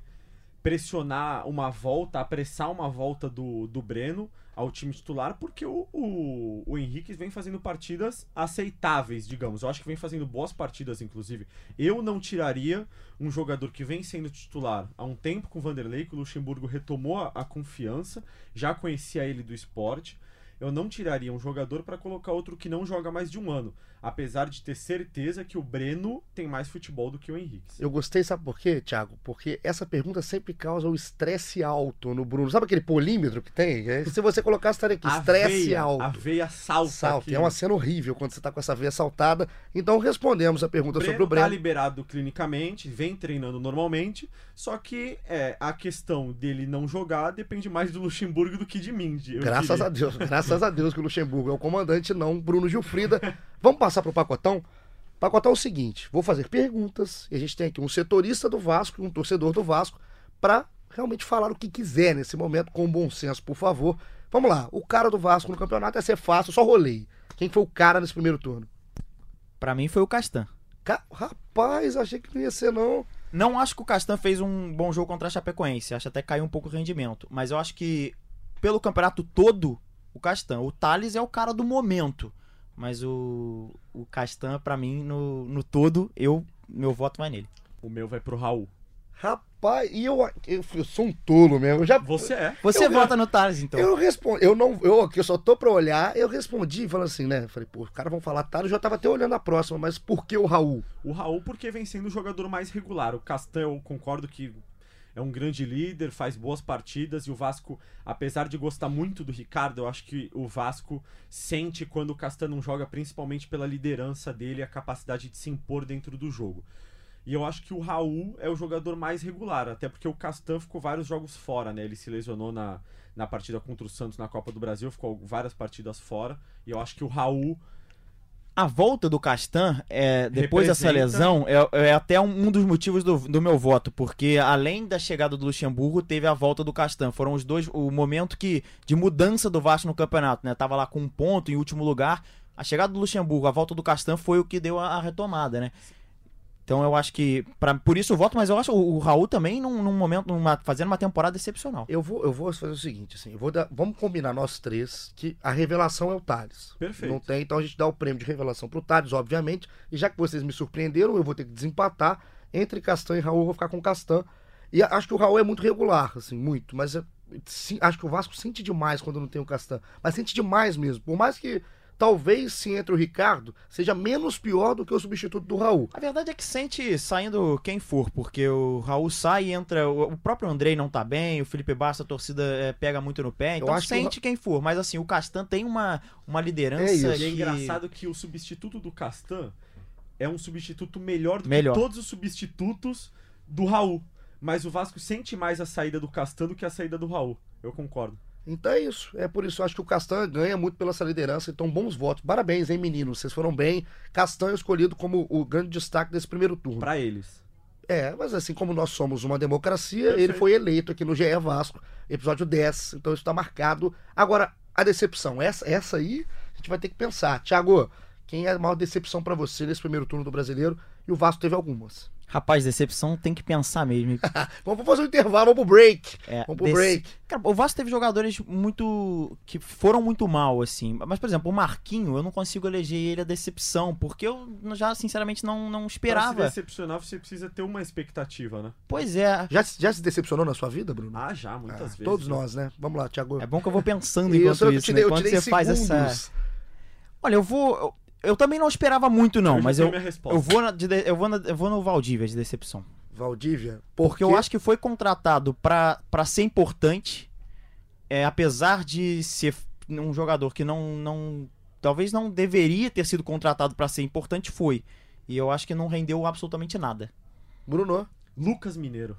pressionar uma volta, apressar uma volta do, do Breno ao time titular, porque o, o, o Henrique vem fazendo partidas aceitáveis, digamos. Eu acho que vem fazendo boas partidas, inclusive. Eu não tiraria um jogador que vem sendo titular há um tempo com o Vanderlei, que o Luxemburgo retomou a, a confiança, já conhecia ele do esporte. Eu não tiraria um jogador para colocar outro que não joga mais de um ano, apesar de ter certeza que o Breno tem mais futebol do que o Henrique. Eu gostei, sabe por quê, Thiago? Porque essa pergunta sempre causa o estresse alto no Bruno. Sabe aquele polímetro que tem? É, Se você colocasse, estaria aqui, estresse alto. A veia salta. Salta. aqui. É uma cena horrível quando você tá com essa veia saltada. Então respondemos a pergunta sobre o tá Breno. liberado clinicamente, vem treinando normalmente, só que é, a questão dele não jogar depende mais do Luxemburgo do que de mim. Graças diria. a Deus, graças a Deus que o Luxemburgo é o comandante, não Bruno Gilfrida. Vamos passar pro pacotão? Pacotão é o seguinte: vou fazer perguntas e a gente tem aqui um setorista do Vasco e um torcedor do Vasco para realmente falar o que quiser nesse momento, com bom senso, por favor. Vamos lá, o cara do Vasco no campeonato ia ser fácil, só rolei. Quem foi o cara nesse primeiro turno? Pra mim foi o Castan. Ca- Rapaz, achei que não ia ser, não. Não acho que o Castan fez um bom jogo contra a Chapecoense. Acho até que caiu um pouco o rendimento. Mas eu acho que, pelo campeonato todo, o Castan. O Thales é o cara do momento. Mas o, o Castan, pra mim, no, no todo, eu meu voto vai nele. O meu vai pro Raul. Rapaz, e eu, eu, eu sou um tolo mesmo. Eu já, Você é. Você Eu- vota no Thales, então. Eu respondi, eu não, eu aqui eu só tô pra olhar, eu respondi falando assim, né? Falei, pô, os caras vão falar tarde, eu já tava até olhando a próxima, mas por que o Raul? O Raul, porque vem sendo o jogador mais regular. O Castan, eu concordo que é um grande líder, faz boas partidas. E o Vasco, apesar de gostar muito do Ricardo, eu acho que o Vasco sente quando o Castan não joga, principalmente pela liderança dele a capacidade de se impor dentro do jogo. E eu acho que o Raul é o jogador mais regular, até porque o Castan ficou vários jogos fora, né? Ele se lesionou na, na partida contra o Santos na Copa do Brasil, ficou várias partidas fora. E eu acho que o Raul A volta do Castan, é, depois dessa Representa- lesão, é, é até um, um dos motivos do, do meu voto, porque além da chegada do Luxemburgo, teve a volta do Castan. Foram os dois, o momento que de mudança do Vasco no campeonato, né? Tava lá com um ponto em último lugar. A chegada do Luxemburgo, a volta do Castan foi o que deu a, a retomada, né? Então eu acho que, pra, por isso eu voto, mas eu acho o, o Raul também num, num momento, numa- fazendo uma temporada excepcional. Eu vou, eu vou fazer o seguinte, assim, eu vou dar, vamos combinar nós três que a revelação é o Thales. Perfeito. Não tem, então a gente dá o prêmio de revelação pro Thales, obviamente, e já que vocês me surpreenderam, eu vou ter que desempatar entre Castan e Raul, eu vou ficar com Castan. E acho que o Raul é muito regular, assim, muito, mas é- sim, acho que o Vasco sente demais quando não tem o Castan, mas sente demais mesmo, por mais que talvez se entre o Ricardo seja menos pior do que o substituto do Raul. A verdade é que sente saindo quem for, porque o Raul sai e entra. O próprio Andrei não tá bem, o Felipe Bassa, a torcida é, pega muito no pé. Então acho que o sente quem for. Mas assim, o Castan tem uma, uma liderança. É isso. E é que- engraçado que o substituto do Castan é um substituto melhor do Melhor. que todos os substitutos do Raul. Mas o Vasco sente mais a saída do Castan do que a saída do Raul. Eu concordo. Então é isso. É por isso eu acho que o Castan ganha muito pela essa liderança. Então, bons votos. Parabéns, hein, meninos? Vocês foram bem. Castan é escolhido como o grande destaque desse primeiro turno. Pra eles. É, mas assim como nós somos uma democracia, ele foi eleito aqui no GE Vasco, episódio 10. Então isso tá marcado. Agora, a decepção. Essa, essa aí a gente vai ter que pensar. Thiago, quem é a maior decepção pra você nesse primeiro turno do brasileiro? E o Vasco teve algumas. Rapaz, decepção tem que pensar mesmo. Vamos fazer um intervalo, vamos pro break. É, Vamos pro desse- break. Cara, o Vasco teve jogadores muito. que foram muito mal, assim. Mas, por exemplo, o Marquinho, eu não consigo eleger ele a decepção, porque eu já, sinceramente, não, não Pra se esperava. decepcionar, você precisa ter uma expectativa, né? Pois é. Já, se- já se decepcionou na sua vida, Bruno? Ah, já, muitas Ah, vezes. Todos nós, né? Vamos lá, Thiago. É bom que eu vou pensando Isso, enquanto eu isso, tirei, né? eu Enquanto tirei você faz essa. segundos. Olha, eu vou. Eu, eu também não esperava muito, não, já mas eu. minha resposta. Eu vou, na, de- eu, vou na- eu vou no Valdívia de decepção. Valdívia, Porque eu acho que foi contratado pra pra ser importante, é, apesar de ser um jogador que não, não. Talvez não deveria ter sido contratado pra ser importante, foi. E eu acho que não rendeu absolutamente nada. Bruno, Lucas Mineiro.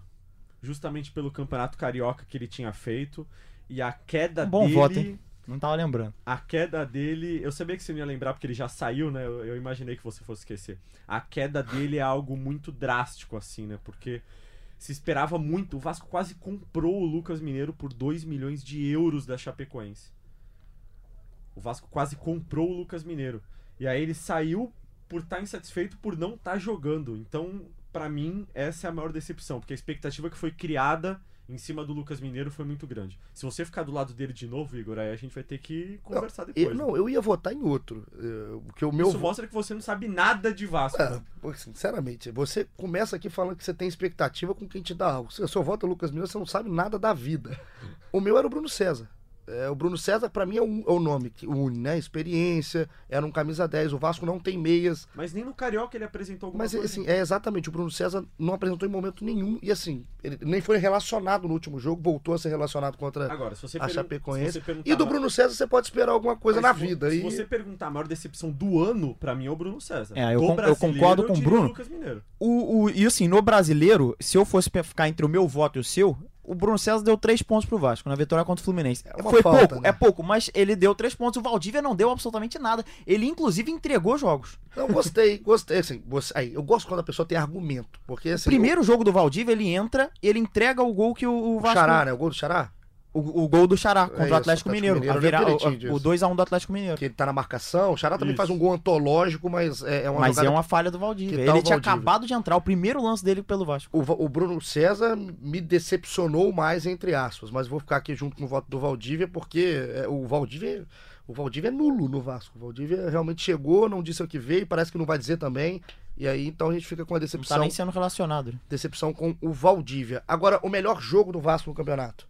Justamente pelo campeonato carioca que ele tinha feito. E a queda Um bom dele. voto, hein? Não tava lembrando. A queda dele. Eu sabia que você não ia lembrar porque ele já saiu, né? Eu, eu imaginei que você fosse esquecer. A queda dele é algo muito drástico, assim, né? Porque se esperava muito. O Vasco quase comprou o Lucas Mineiro por 2 milhões de euros da Chapecoense. O Vasco quase comprou o Lucas Mineiro. E aí ele saiu por estar insatisfeito por não estar jogando. Então, pra mim, essa é a maior decepção. Porque a expectativa que foi criada em cima do Lucas Mineiro foi muito grande. Se você ficar do lado dele de novo, Igor, aí a gente vai ter que conversar depois. eu, né? não, eu ia votar em outro. Porque o meu. Isso mostra que você não sabe nada de Vasco. É, sinceramente, você começa aqui falando que você tem expectativa com quem te dá algo. Se o seu voto é Lucas Mineiro, você não sabe nada da vida. O meu era o Bruno César. É, o Bruno César, pra mim, é, um- é o nome que une, né? Experiência, era um camisa 10. O Vasco não tem meias. Mas nem no Carioca ele apresentou alguma Mas, coisa. assim, é exatamente. O Bruno César não apresentou em momento nenhum. E, assim, ele nem foi relacionado no último jogo, voltou a ser relacionado contra Agora, se você, a Chapecoense. se você. E do Bruno César você pode esperar alguma coisa Mas na se vida. Se E... você perguntar a maior decepção do ano, pra mim é o Bruno César. É, eu con- eu concordo com o diria Bruno. Lucas Mineiro. O, o- e assim, no brasileiro, se eu fosse ficar entre o meu voto e o seu, o Bruno César deu três pontos pro Vasco na vitória contra o Fluminense. É Foi falta, pouco, né? é pouco, mas ele deu três pontos. O Valdívia não deu absolutamente nada. Ele, inclusive, entregou jogos. Não, gostei, gostei. Assim, aí, eu gosto quando a pessoa tem argumento. Porque, assim, Primeiro jogo do Valdívia, ele entra, ele entrega o gol que o, o o Vasco. Xará, né? O gol do Xará. O, o gol do Xará contra isso, o Atlético Atlético Mineiro. Mineiro, virar- o- o disso. 2x1 do Atlético Mineiro. Que ele tá na marcação. O Xará também Isso. faz um gol antológico, mas é, é uma Mas é uma falha do Valdívia. Que Ele tal tinha Valdívia? acabado de entrar, o primeiro lance dele pelo Vasco. O, o Bruno César me decepcionou mais, entre aspas. Mas vou ficar aqui junto com o voto do Valdívia, porque é, o Valdívia... O Valdívia é nulo no Vasco. O Valdívia realmente chegou, não disse o que veio, parece que não vai dizer também. E aí, então, a gente fica com a Não tá decepção, nem sendo relacionado. decepção com o Valdívia. Agora, o melhor jogo do Vasco no campeonato.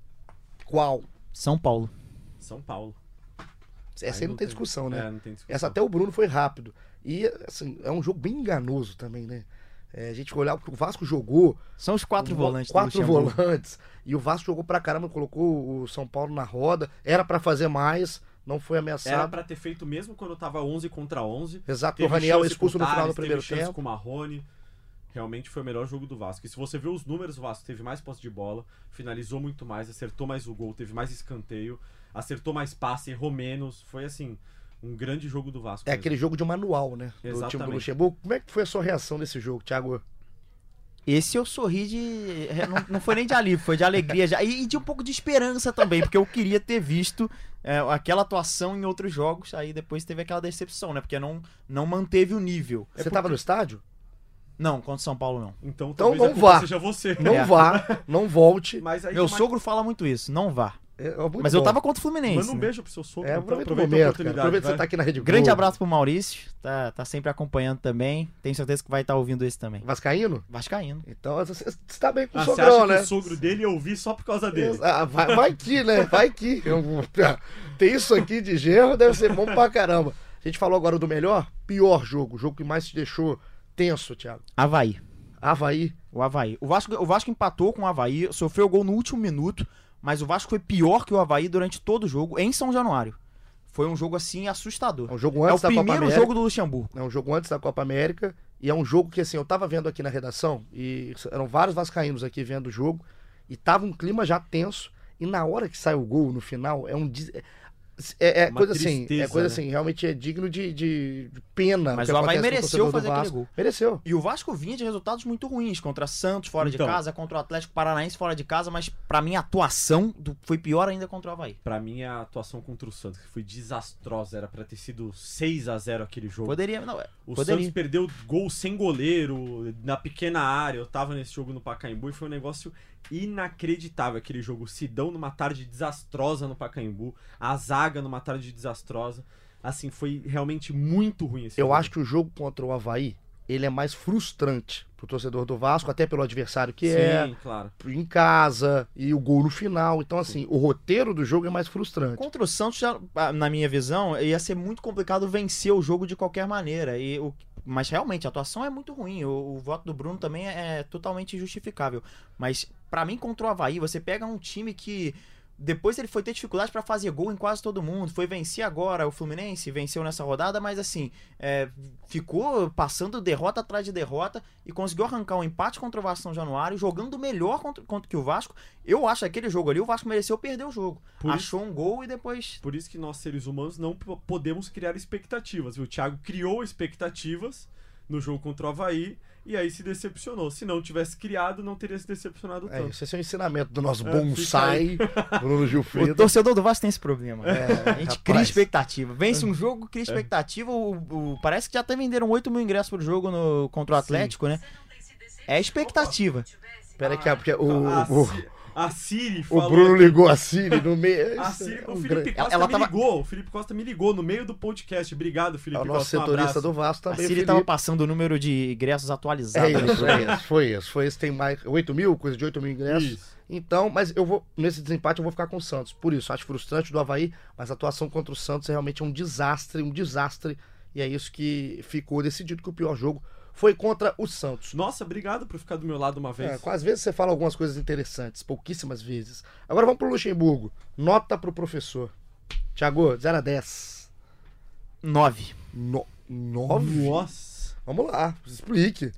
Qual? São Paulo. São Paulo. Essa aí não tem discussão, né? É, não tem discussão. Essa até o Bruno foi rápido. E, assim, é um jogo bem enganoso também, né? É, a gente olhar o que o Vasco jogou. São os quatro o- volantes Quatro volantes. E o Vasco jogou pra caramba, colocou o São Paulo na roda. Era pra fazer mais, não foi Era ameaçado. pra ter feito mesmo quando tava 11 contra 11. Exato, o Teve Raniel chance expulso no final do primeiro teve chance tempo. com o Marrone. Realmente foi o melhor jogo do Vasco. E se você ver os números, o Vasco teve mais posse de bola, finalizou muito mais, acertou mais o gol, teve mais escanteio, acertou mais passe, errou menos. Foi assim, um grande jogo do Vasco. É mesmo. aquele jogo de manual, né? Do time do Exatamente. Luxemburgo. Como é que foi a sua reação nesse jogo, Thiago? Esse eu sorri de. Não, não foi nem de alívio, foi de alegria já. E, de um pouco de esperança também, porque eu queria ter visto é, aquela atuação em outros jogos. Aí depois teve aquela decepção, né? Porque não, não manteve o nível. Você tava no estádio? Não, contra o São Paulo não. Então, Então não vá. seja você. Não É. vá, não volte. Mas aí Meu sogro fala muito isso, não vá. É, é muito Mas eu bom. tava contra o Fluminense. Manda um né? beijo pro seu sogro. É, então, aproveita o aproveita a momento, cara. oportunidade. Aproveita que você tá aqui na Rede Grande Globo. abraço pro Maurício, tá, tá sempre acompanhando também. Tenho certeza que vai estar ouvindo esse também. Vascaíno? Vascaíno. Então você você tá bem com Ah, o você sogrão, acha né? que o sogro dele ia ouvir só por causa dele? Ah, vai, vai que, né? Vai que. Eu vou- Tem isso aqui de gerro, deve ser bom pra caramba. A gente falou agora do melhor, pior jogo. O jogo que mais te deixou tenso, Thiago. Havaí. Havaí. O Havaí. O Vasco, o Vasco empatou com o Havaí, sofreu gol no último minuto, mas o Vasco foi pior que o Havaí durante todo o jogo, em São Januário. Foi um jogo assim assustador. É um jogo É o antes da Copa primeiro América. jogo do Luxemburgo. É um jogo antes da Copa América. E é um jogo que, assim, eu tava vendo aqui na redação, e eram vários vascaínos aqui vendo o jogo, e tava um clima já tenso, e na hora que sai o gol, no final, é um... É, é Uma coisa assim, é tristeza, coisa né? assim, realmente é digno de, de- de pena. Mas o com mereceu fazer aquele Vasco. gol. Mereceu. E o Vasco vinha de resultados muito ruins contra Santos fora Então. de casa, contra o Atlético Paranaense fora de casa, mas pra mim a atuação do- foi pior ainda contra o Havaí. Pra mim, a atuação contra o Santos foi desastrosa. Era pra ter sido 6 a 0 aquele jogo. Poderia, não, é, O poderia. Santos perdeu gol sem goleiro, na pequena área. Eu tava nesse jogo no Pacaembu e foi um negócio inacreditável aquele jogo. O Sidão numa tarde desastrosa no Pacaembu, a zaga numa tarde desastrosa. Assim, foi realmente muito ruim esse Eu jogo. acho que o jogo contra o Havaí, ele é mais frustrante pro torcedor do Vasco, até pelo adversário que Sim, é, claro. em casa, e o gol no final. Então, assim, o roteiro do jogo é mais frustrante. Contra o Santos, já, ah, na minha visão, ia ser muito complicado vencer o jogo de qualquer maneira. E o, mas realmente, a atuação é muito ruim. O, o voto do Bruno também é, é totalmente justificável. Mas, pra mim, contra o Havaí, você pega um time que. Depois ele foi ter dificuldade pra fazer gol em quase todo mundo. Foi vencer agora o Fluminense, venceu nessa rodada, mas assim, é, ficou passando derrota atrás de derrota e conseguiu arrancar um empate contra o Vasco São Januário, jogando melhor contra, contra que o Vasco. Eu acho que aquele jogo ali, o Vasco mereceu perder o jogo. Por isso- Achou um gol e depois Por isso que nós, seres humanos, não podemos criar expectativas. viu? O Thiago criou expectativas no jogo contra o Havaí e aí se decepcionou. Se não tivesse criado, não teria se decepcionado É, tanto. isso esse é o ensinamento do nosso É, bonsai, Bruno O Gilfredo. torcedor do Vasco tem esse problema. É, a gente cria rapaz. expectativa. Vence um jogo, cria expectativa. O, o- parece que já até venderam 8 mil ingressos pro jogo no, contra o Atlético, né? É expectativa. Pera que, porque o, a, o, a Siri o falou Bruno aqui- ligou a Siri no meio. A Siri, é o um Felipe grande- Costa Ela me tava- ligou. O Felipe Costa me ligou no meio do podcast. Obrigado, É Felipe o nosso Costa. Um setorista abraço. do Vasco A também. Siri Felipe. tava passando o número de ingressos atualizado. É isso, é isso, foi isso. Foi isso. Tem mais 8 mil, coisa de 8 mil ingressos. Isso. Então, mas eu vou, nesse desempate eu vou ficar com o Santos. Por isso, acho frustrante do Havaí, mas a atuação contra o Santos é realmente um desastre, um desastre. E é isso que ficou decidido que o pior jogo foi contra o Santos. Nossa, obrigado por ficar do meu lado uma vez. É, às vezes você fala algumas coisas interessantes, pouquíssimas vezes. Agora vamos pro Luxemburgo. Nota pro professor. Tiago, 0 a 10. 9. No, 9? Nossa. Vamos lá, explique.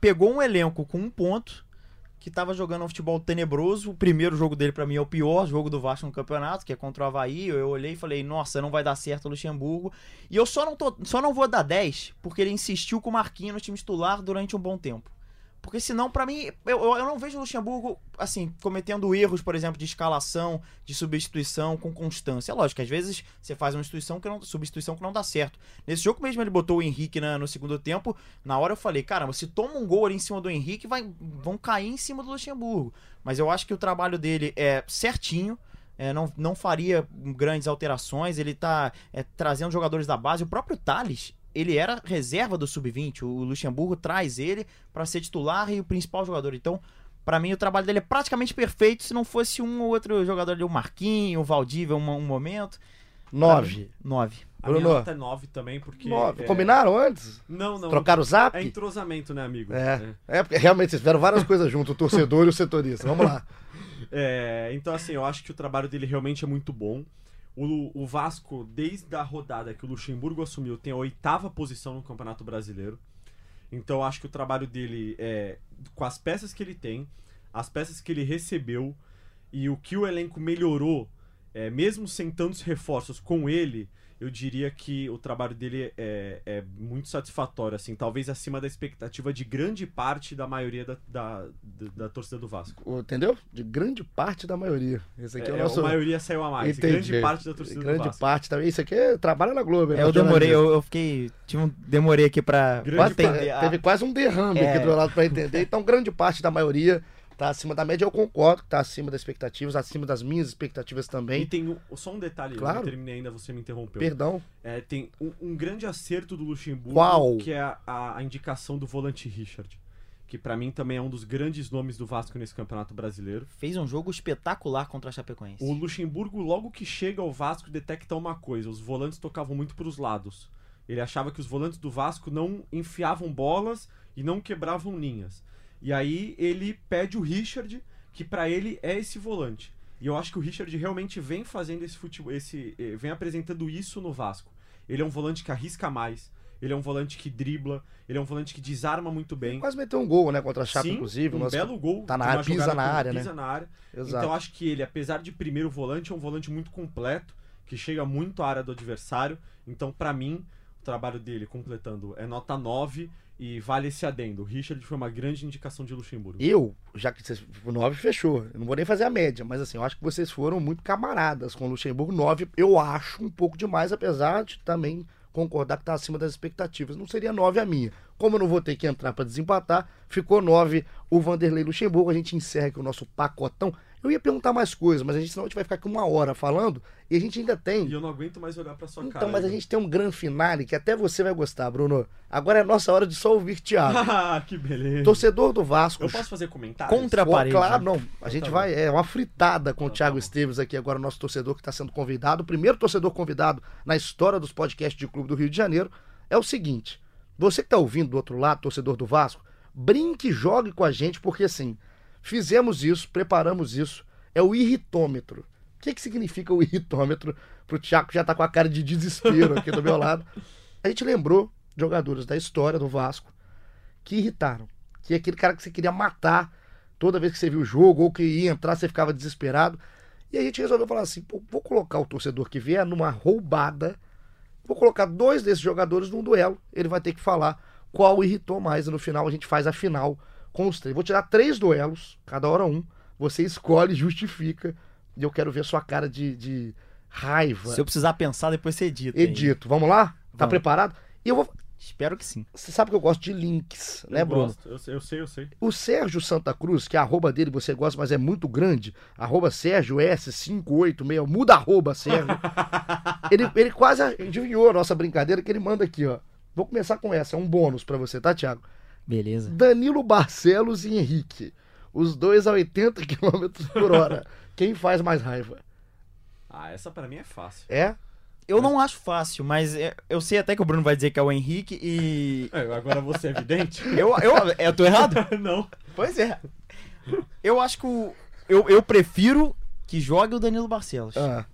Pegou um elenco com um ponto, que tava jogando um futebol tenebroso. O primeiro jogo dele, pra mim, é o pior jogo do Vasco no campeonato, que é contra o Havaí. Eu olhei e falei, nossa, não vai dar certo o Luxemburgo. E eu só não, tô, só não vou dar 10, porque ele insistiu com o Marquinhos no time titular durante um bom tempo. Porque senão, pra mim, eu, eu eu não vejo o Luxemburgo, assim, cometendo erros, por exemplo, de escalação, de substituição com constância. É lógico, às vezes você faz uma substituição que não, substituição que não dá certo. Nesse jogo mesmo ele botou o Henrique na- no segundo tempo. Na hora eu falei, caramba, se toma um gol ali em cima do Henrique, vai, vão cair em cima do Luxemburgo. Mas eu acho que o trabalho dele é certinho. é, não, não faria grandes alterações. Ele tá é, trazendo jogadores da base. O próprio Thales, ele era reserva do Sub-20. O Luxemburgo traz ele para ser titular e o principal jogador. Então, Pra mim, o trabalho dele é praticamente perfeito se não fosse um ou outro jogador ali, o Marquinhos, o Valdívia, um, um momento. 9. 9. A minha Bruno. nota é 9 também, porque. Nove. é- Combinaram antes? Não, não. Trocaram o zap? É entrosamento, né, amigo? É. É, porque realmente vocês fizeram várias coisas junto, o torcedor e o setorista. Vamos lá. É, então, assim, eu acho que o trabalho dele realmente é muito bom. O, o Vasco, desde a rodada que o Luxemburgo assumiu, tem a oitava posição no Campeonato Brasileiro. Então, acho que o trabalho dele, é, com as peças que ele tem, as peças que ele recebeu e o que o elenco melhorou, é, mesmo sem tantos reforços com ele, eu diria que o trabalho dele é, é muito satisfatório, assim, talvez acima da expectativa de grande parte da maioria da, da, da- da torcida do Vasco. Entendeu? De grande parte da maioria. Esse aqui é, É, o nosso. A maioria saiu a mais. Entendi. Grande parte da torcida do Grande Vasco. parte também. Isso aqui é, trabalha na Globo. né? É, eu demorei, eu, eu fiquei. Tive um, demorei aqui pra, pra Grande entender. a- Teve quase um derrame É. aqui do meu lado pra entender. Então, grande parte da maioria tá acima da média. Eu concordo que tá acima das expectativas, acima das minhas expectativas E também. tem um- só um detalhe, eu Claro. não terminei ainda, você me interrompeu. Perdão. É, tem um, um grande acerto do Luxemburgo, Qual? que é a, a- indicação do volante Richard. Que pra mim também é um dos grandes nomes do Vasco nesse campeonato brasileiro. Fez um jogo espetacular contra a Chapecoense. O Luxemburgo, logo que chega ao Vasco, detecta uma coisa: os volantes tocavam muito pros lados. Ele achava que os volantes do Vasco não enfiavam bolas e não quebravam linhas. E aí ele pede o Richard, que pra ele é esse volante. E eu acho que o Richard realmente vem fazendo esse futebol, esse, eh, vem apresentando isso no Vasco. Ele é um volante que arrisca mais, ele é um volante que dribla, ele é um volante que desarma muito bem. Quase meteu um gol, né? Contra a Chapa, Sim, inclusive. um Nossa, belo gol. tá na área, pisa na área, né? pisa na área. Exato. Então eu acho que ele, apesar de primeiro volante, é um volante muito completo que chega muito à área do adversário. Então, pra mim, o trabalho dele completando é nota 9 e vale esse adendo. O Richard foi uma grande indicação de Luxemburgo. Eu, já que vocês, o 9 fechou, eu não vou nem fazer a média, mas assim, eu acho que vocês foram muito camaradas com o Luxemburgo. 9, eu acho um pouco demais, apesar de também concordar que tá acima das expectativas. Não seria 9 a minha. Como eu não vou ter que entrar para desempatar, ficou 9 o Vanderlei Luxemburgo. A gente encerra aqui o nosso pacotão. Eu ia perguntar mais coisas, mas a gente, senão a gente vai ficar aqui uma hora falando e a gente ainda tem. E eu não aguento mais olhar pra sua Então, cara. mas a gente tem um grande finale que até você vai gostar, Bruno. Agora é nossa hora de só ouvir Thiago. Ah, que beleza. Torcedor do Vasco. Eu posso fazer comentários? Contra a parede. Claro, não. A gente tá vai. É uma fritada com o Então tá Thiago bom. Esteves aqui, agora, nosso torcedor que está sendo convidado. O primeiro torcedor convidado na história dos podcasts de Clube do Rio de Janeiro. É o seguinte: você que está ouvindo do outro lado, torcedor do Vasco, brinque e jogue com a gente, porque assim, fizemos isso, preparamos isso. É o irritômetro. O que, que significa o irritômetro? Pro Thiago que já tá com a cara de desespero aqui do meu lado. A gente lembrou jogadores da história do Vasco que irritaram. Que é aquele cara que você queria matar toda vez que você viu o jogo, ou que ia entrar, você ficava desesperado. E a gente resolveu falar assim: vou colocar o torcedor que vier numa roubada. Vou colocar dois desses jogadores num duelo. Ele vai ter que falar qual irritou mais. E no final a gente faz a final com os três. Vou tirar três duelos, cada hora um. Você escolhe, justifica. E eu quero ver sua cara de, de raiva. Se eu precisar pensar, depois você edita. hein? Edito. Vamos lá? Tá Vamos. preparado? E eu vou. Espero que sim. Você sabe que eu gosto de links, né, Eu Bruno? gosto. Eu, sei, eu sei, eu sei. O Sérgio Santa Cruz, que a arroba dele você gosta, mas é muito grande, arroba Sérgio S586, muda arroba Sérgio. ele, ele quase adivinhou a nossa brincadeira que ele manda aqui, ó. Vou começar com essa, é um bônus pra você, tá, Thiago? Beleza. Danilo Barcelos e Henrique. Os dois a 80 km por hora. Quem faz mais raiva? Ah, essa pra mim é fácil. É? Eu não acho fácil, mas é- eu sei até que o Bruno vai dizer que é o Henrique e. É, agora você é evidente? Eu, eu, eu tô errado? não. Pois é. Eu acho que o. Eu, eu prefiro que jogue o Danilo Barcelos. Ah,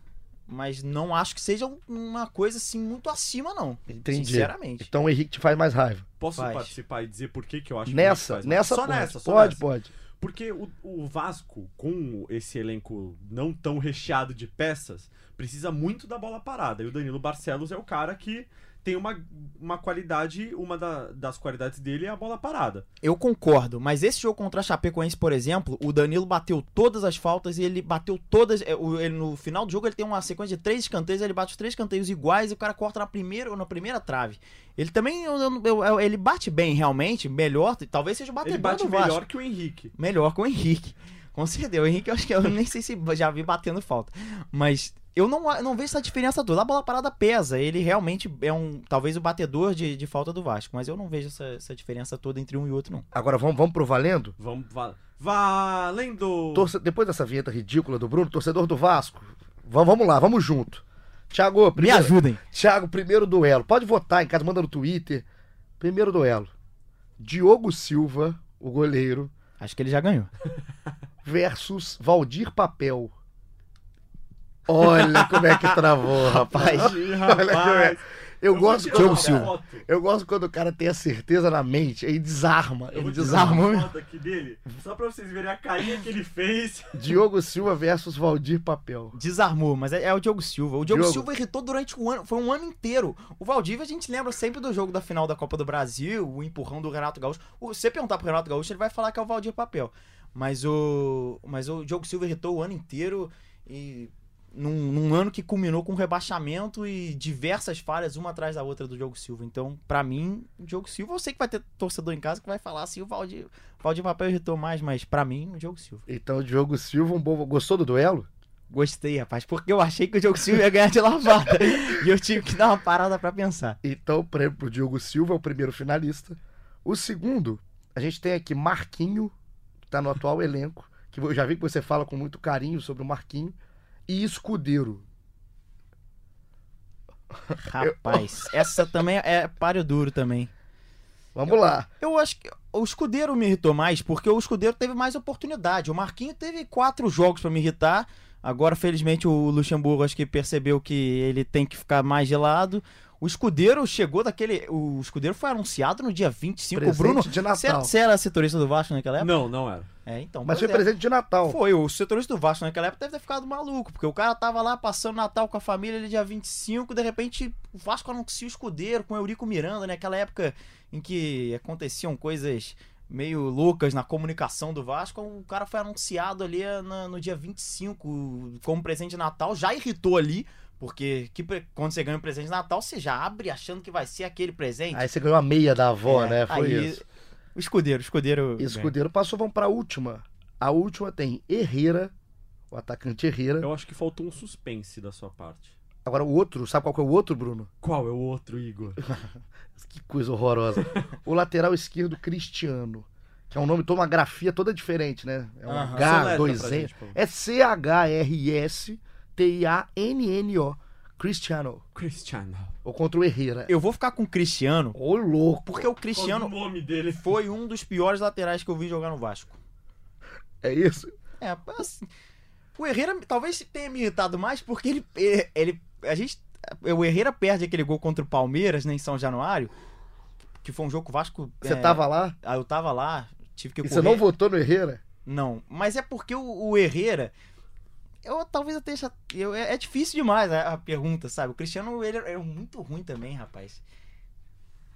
Mas não acho que seja uma coisa assim muito acima, não. entendi. Sinceramente. Então o Henrique te faz mais raiva. Posso Faz. participar e dizer por que, que eu acho que Nessa, faz nessa? Só pode. nessa, só pode, nessa. pode. Porque o, o Vasco, com esse elenco não tão recheado de peças, precisa muito da bola parada. E o Danilo Barcelos é o cara que tem uma, uma qualidade, uma da- das qualidades dele é a bola parada. Eu concordo, mas esse jogo contra a Chapecoense, por exemplo, o Danilo bateu todas as faltas e ele bateu todas. é, ele- no final do jogo ele tem uma sequência de três escanteios, ele bate os três escanteios iguais e o cara corta na primeira, na primeira trave. Ele também ele bate bem realmente, melhor, talvez seja o batedor Ele bate do Vasco. melhor que o Henrique. Melhor com o Henrique. Com certeza. O Henrique, eu acho que eu nem sei se já vi batendo falta. Mas eu não, não vejo essa diferença toda. A bola parada pesa. Ele realmente é um. Talvez o batedor de, de falta do Vasco. Mas eu não vejo essa, essa diferença toda entre um e outro, não. Agora vamos, vamos pro valendo? Vamos, va- valendo! Torce- Depois dessa vinheta ridícula do Bruno, torcedor do Vasco, vamos, vamos lá, vamos junto. Thiago, Me primeiro, ajudem. Thiago, primeiro duelo. Pode votar em casa, manda no Twitter. Primeiro duelo. Diogo Silva, o goleiro, Acho que ele já ganhou. versus Valdir Papel. Olha como é que travou, rapaz. Ih, Olha como é. rapaz. Eu, vou gosto quando, foto. eu gosto quando o cara tem a certeza na mente, aí desarma. Eu Ele desarma. uma foto aqui dele, só pra vocês verem a carinha que ele fez. Diogo Silva versus Valdir Papel. Desarmou, mas é, é o Diogo Silva. O Diogo Diogo. Silva irritou durante o ano, foi um ano inteiro. O Valdívia a gente lembra sempre do jogo da final da Copa do Brasil, o empurrão do Renato Gaúcho. O- Se você perguntar pro Renato Gaúcho, ele vai falar que é o Valdir Papel. Mas o, mas o Diogo Silva irritou o ano inteiro e num, num ano que culminou com rebaixamento e diversas falhas, uma atrás da outra do Diogo Silva. Então, pra mim, o Diogo Silva, eu sei que vai ter torcedor em casa que vai falar assim, o Valdir, o Valdir Papel irritou mais, mas pra mim, o Diogo Silva. Então, Diogo Silva, um bom. Gostou do duelo? Gostei, rapaz, porque eu achei que o Diogo Silva ia ganhar de lavada. e eu tive que dar uma parada pra pensar. Então, o prêmio pro Diogo Silva é o primeiro finalista. O segundo, a gente tem aqui Marquinho, que tá no atual elenco, que eu já vi que você fala com muito carinho sobre o Marquinho, e Escudeiro. Rapaz, essa também é páreo duro também. Vamos lá. Eu acho que o Escudeiro me irritou mais, porque o Escudeiro teve mais oportunidade. O Marquinho teve quatro jogos pra me irritar. Agora, felizmente, o Luxemburgo acho que percebeu que ele tem que ficar mais gelado. O escudeiro chegou daquele. O escudeiro foi anunciado no dia 25. Presente o Bruno. de Natal. Você, você era setorista do Vasco naquela época? Não, não era. É, então. Mas foi é. presente de Natal. Foi, o setorista do Vasco naquela época deve ter ficado maluco, porque o cara tava lá passando Natal com a família ele dia 25, de repente o Vasco anuncia o escudeiro com o Eurico Miranda, né? Aquela época em que aconteciam coisas meio loucas na comunicação do Vasco, o cara foi anunciado ali na- no dia 25 como presente de Natal, já irritou ali, porque que quando você ganha um presente de Natal, você já abre achando que vai ser aquele presente. Aí você ganhou a meia da avó, É, né? Foi aí, isso. O escudeiro, o escudeiro. ganha. Escudeiro passou, vamos pra última. A última tem Herrera, o atacante Herrera. Eu acho que faltou um suspense da sua parte. Agora o outro, sabe qual que é o outro, Bruno? Qual é o outro, Igor? Que coisa horrorosa. o lateral esquerdo Cristiano. Que é um nome, toda uma grafia toda diferente, né? É um Aham. H, Soletra dois pra N. gente, por É C-H-R-S-T-I-A-N-N-O. Cristiano. Cristiano. Ou contra o Herrera. Eu vou ficar com o Cristiano, Ô, louco. porque o Cristiano Qual o nome dele? foi um dos piores laterais que eu vi jogar no Vasco. É isso? É, assim, o Herrera talvez tenha me irritado mais porque ele, ele, ele- a gente, o Herrera perde aquele gol contra o Palmeiras né, em São Januário, que foi um jogo que o Vasco. Você é, tava lá ah, Eu tava lá, tive que e correr. você não votou no Herrera? Não, mas é porque o, o Herrera. Eu talvez até. já- Eu, é, é difícil demais a, a pergunta, sabe? O Cristiano ele é muito ruim também, rapaz.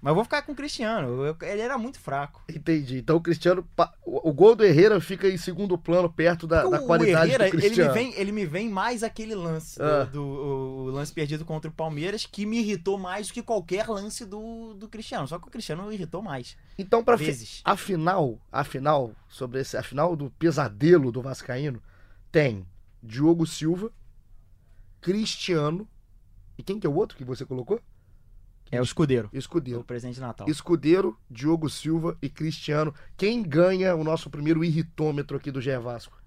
Mas eu vou ficar com o Cristiano. eu- ele era muito fraco. Entendi. Então o Cristiano. O o gol do Herrera fica em segundo plano, perto da, da qualidade Herrera, do ele me, Cristiano. vem, ele me vem mais aquele lance, do- Ah. do, o, o lance perdido contra o Palmeiras, que me irritou mais do que qualquer lance do, do Cristiano. Só que o Cristiano irritou mais. Então, pra fi- vezes. a final, a final, sobre esse, a final do pesadelo do Vascaíno, tem Diogo Silva, Cristiano. E quem que é o outro que você colocou? É o escudeiro. O Escudeiro. presente de Natal. Escudeiro, Diogo Silva e Cristiano. Quem ganha o nosso primeiro irritômetro aqui do GE Vasco?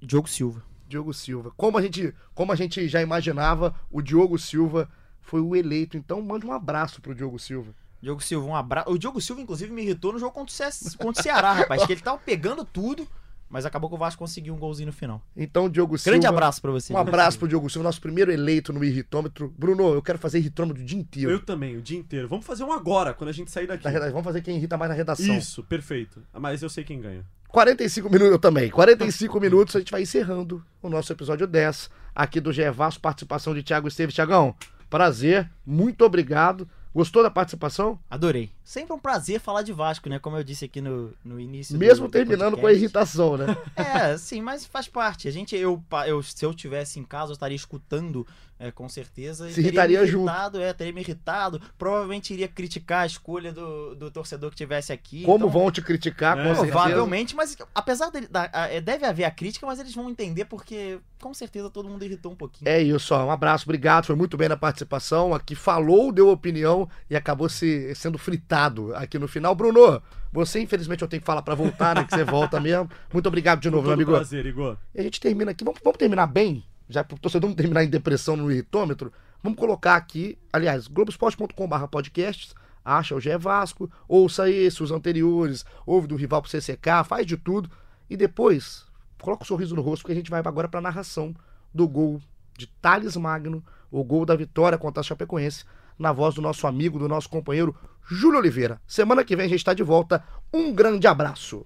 Diogo Silva. Diogo Silva. Como a gente, como a gente já imaginava, o Diogo Silva foi o eleito. Então mande um abraço pro Diogo Silva. Diogo Silva, um abraço. O Diogo Silva, inclusive, me irritou no jogo contra o, Ce- contra o Ceará, rapaz. Que ele tava pegando tudo, mas acabou que o Vasco conseguiu um golzinho no final. Então, Diogo Silva. Grande abraço pra você. Um abraço pro Diogo Silva, nosso primeiro eleito no irritômetro. Bruno, eu quero fazer irritômetro o dia inteiro. Eu também, o dia inteiro. Vamos fazer um agora, quando a gente sair daqui. Na reda- Vamos fazer quem irrita mais na redação. Isso, perfeito. Mas eu sei quem ganha. 45 minutos, eu também. 45 minutos, a gente vai encerrando o nosso episódio 10 aqui do GE Vasco, participação de Thiago Esteves. Tiagão, prazer, muito obrigado. Gostou da participação? Adorei. Sempre um prazer falar de Vasco, né? Como eu disse aqui no, no início. Mesmo do terminando com a irritação, né? É, sim, mas faz parte. A gente, eu, eu, se eu tivesse em casa, eu estaria escutando, é, com certeza. Se teria irritaria me junto. irritado, É, teria me irritado. Provavelmente iria criticar a escolha do, do torcedor que tivesse aqui. Como então, vão te criticar, É, com certeza. Provavelmente, mas apesar dele. da- a- é, deve haver a crítica, mas eles vão entender porque com certeza todo mundo irritou um pouquinho. É isso, ó. Um abraço, obrigado. Foi muito bem na participação. Aqui falou, deu opinião e acabou se, sendo fritado aqui no final. Bruno, você, infelizmente, eu tenho que falar pra voltar, né? Que você volta mesmo. Muito obrigado de novo, meu amigo. prazer, Igor. E a gente termina aqui. Vamos, vamos terminar bem? Já pro torcedor não terminar em depressão no irritômetro. Vamos colocar aqui, aliás, globesport.com.br podcasts. Acha o GE Vasco, ouça esse, os anteriores, ouve do rival pro CCK, faz de tudo. E depois, coloca o sorriso no rosto, porque a gente vai agora pra narração do gol de Thales Magno, o gol da vitória contra a Chapecoense, na voz do nosso amigo, do nosso companheiro Júlio Oliveira. Semana que vem a gente está de volta. Um grande abraço.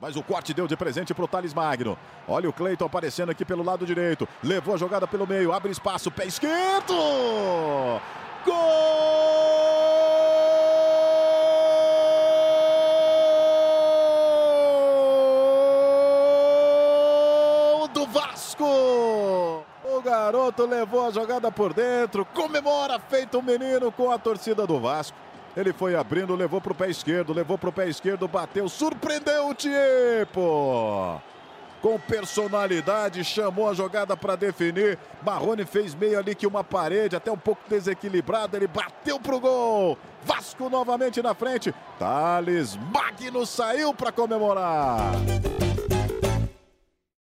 Mas o corte deu de presente pro Thales Magno. Olha o Cleiton aparecendo aqui pelo lado direito. Levou a jogada pelo meio, abre espaço, pé esquerdo! Gol do Vasco! O garoto levou a jogada por dentro, comemora feito um menino com a torcida do Vasco. Ele foi abrindo, levou pro pé esquerdo, levou pro pé esquerdo, bateu, surpreendeu o Tiepo. Com personalidade, chamou a jogada para definir. Marrone fez meio ali que uma parede, até um pouco desequilibrada. Ele bateu pro gol. Vasco novamente na frente. Thales Magno saiu para comemorar.